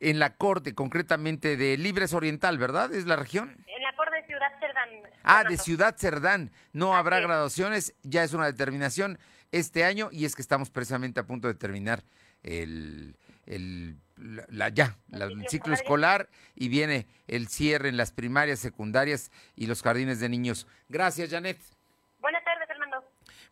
En la corte, concretamente de Libres Oriental, ¿verdad? ¿Es la región? En la corte de Ciudad Cerdán. Ah, de Ciudad Cerdán. No habrá graduaciones, ya es una determinación este año y es que estamos precisamente a punto de terminar el, el la, ya, el ciclo escolar y viene el cierre en las primarias, secundarias y los jardines de niños. Gracias, Janet. Buenas tardes.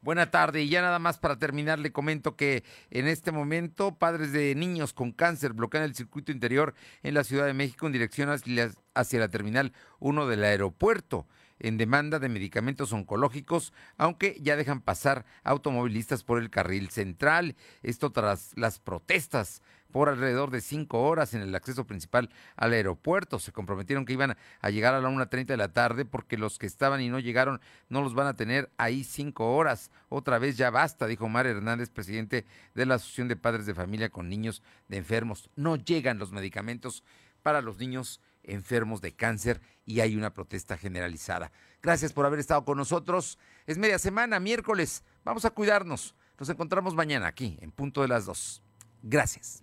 Buena tarde. Y ya nada más para terminar, le comento que en este momento padres de niños con cáncer bloquean el circuito interior en la Ciudad de México en dirección hacia, la terminal 1 del aeropuerto en demanda de medicamentos oncológicos, aunque ya dejan pasar automovilistas por el carril central. Esto tras las protestas por alrededor de cinco horas en el acceso principal al aeropuerto. Se comprometieron que iban a llegar a la 1.30 de la tarde porque los que estaban y no llegaron no los van a tener ahí cinco horas. Otra vez ya basta, dijo Omar Hernández, presidente de la Asociación de Padres de Familia con Niños de Enfermos. No llegan los medicamentos para los niños enfermos de cáncer y hay una protesta generalizada. Gracias por haber estado con nosotros. Es media semana, miércoles. Vamos a cuidarnos. Nos encontramos mañana aquí, en punto de las dos. Gracias.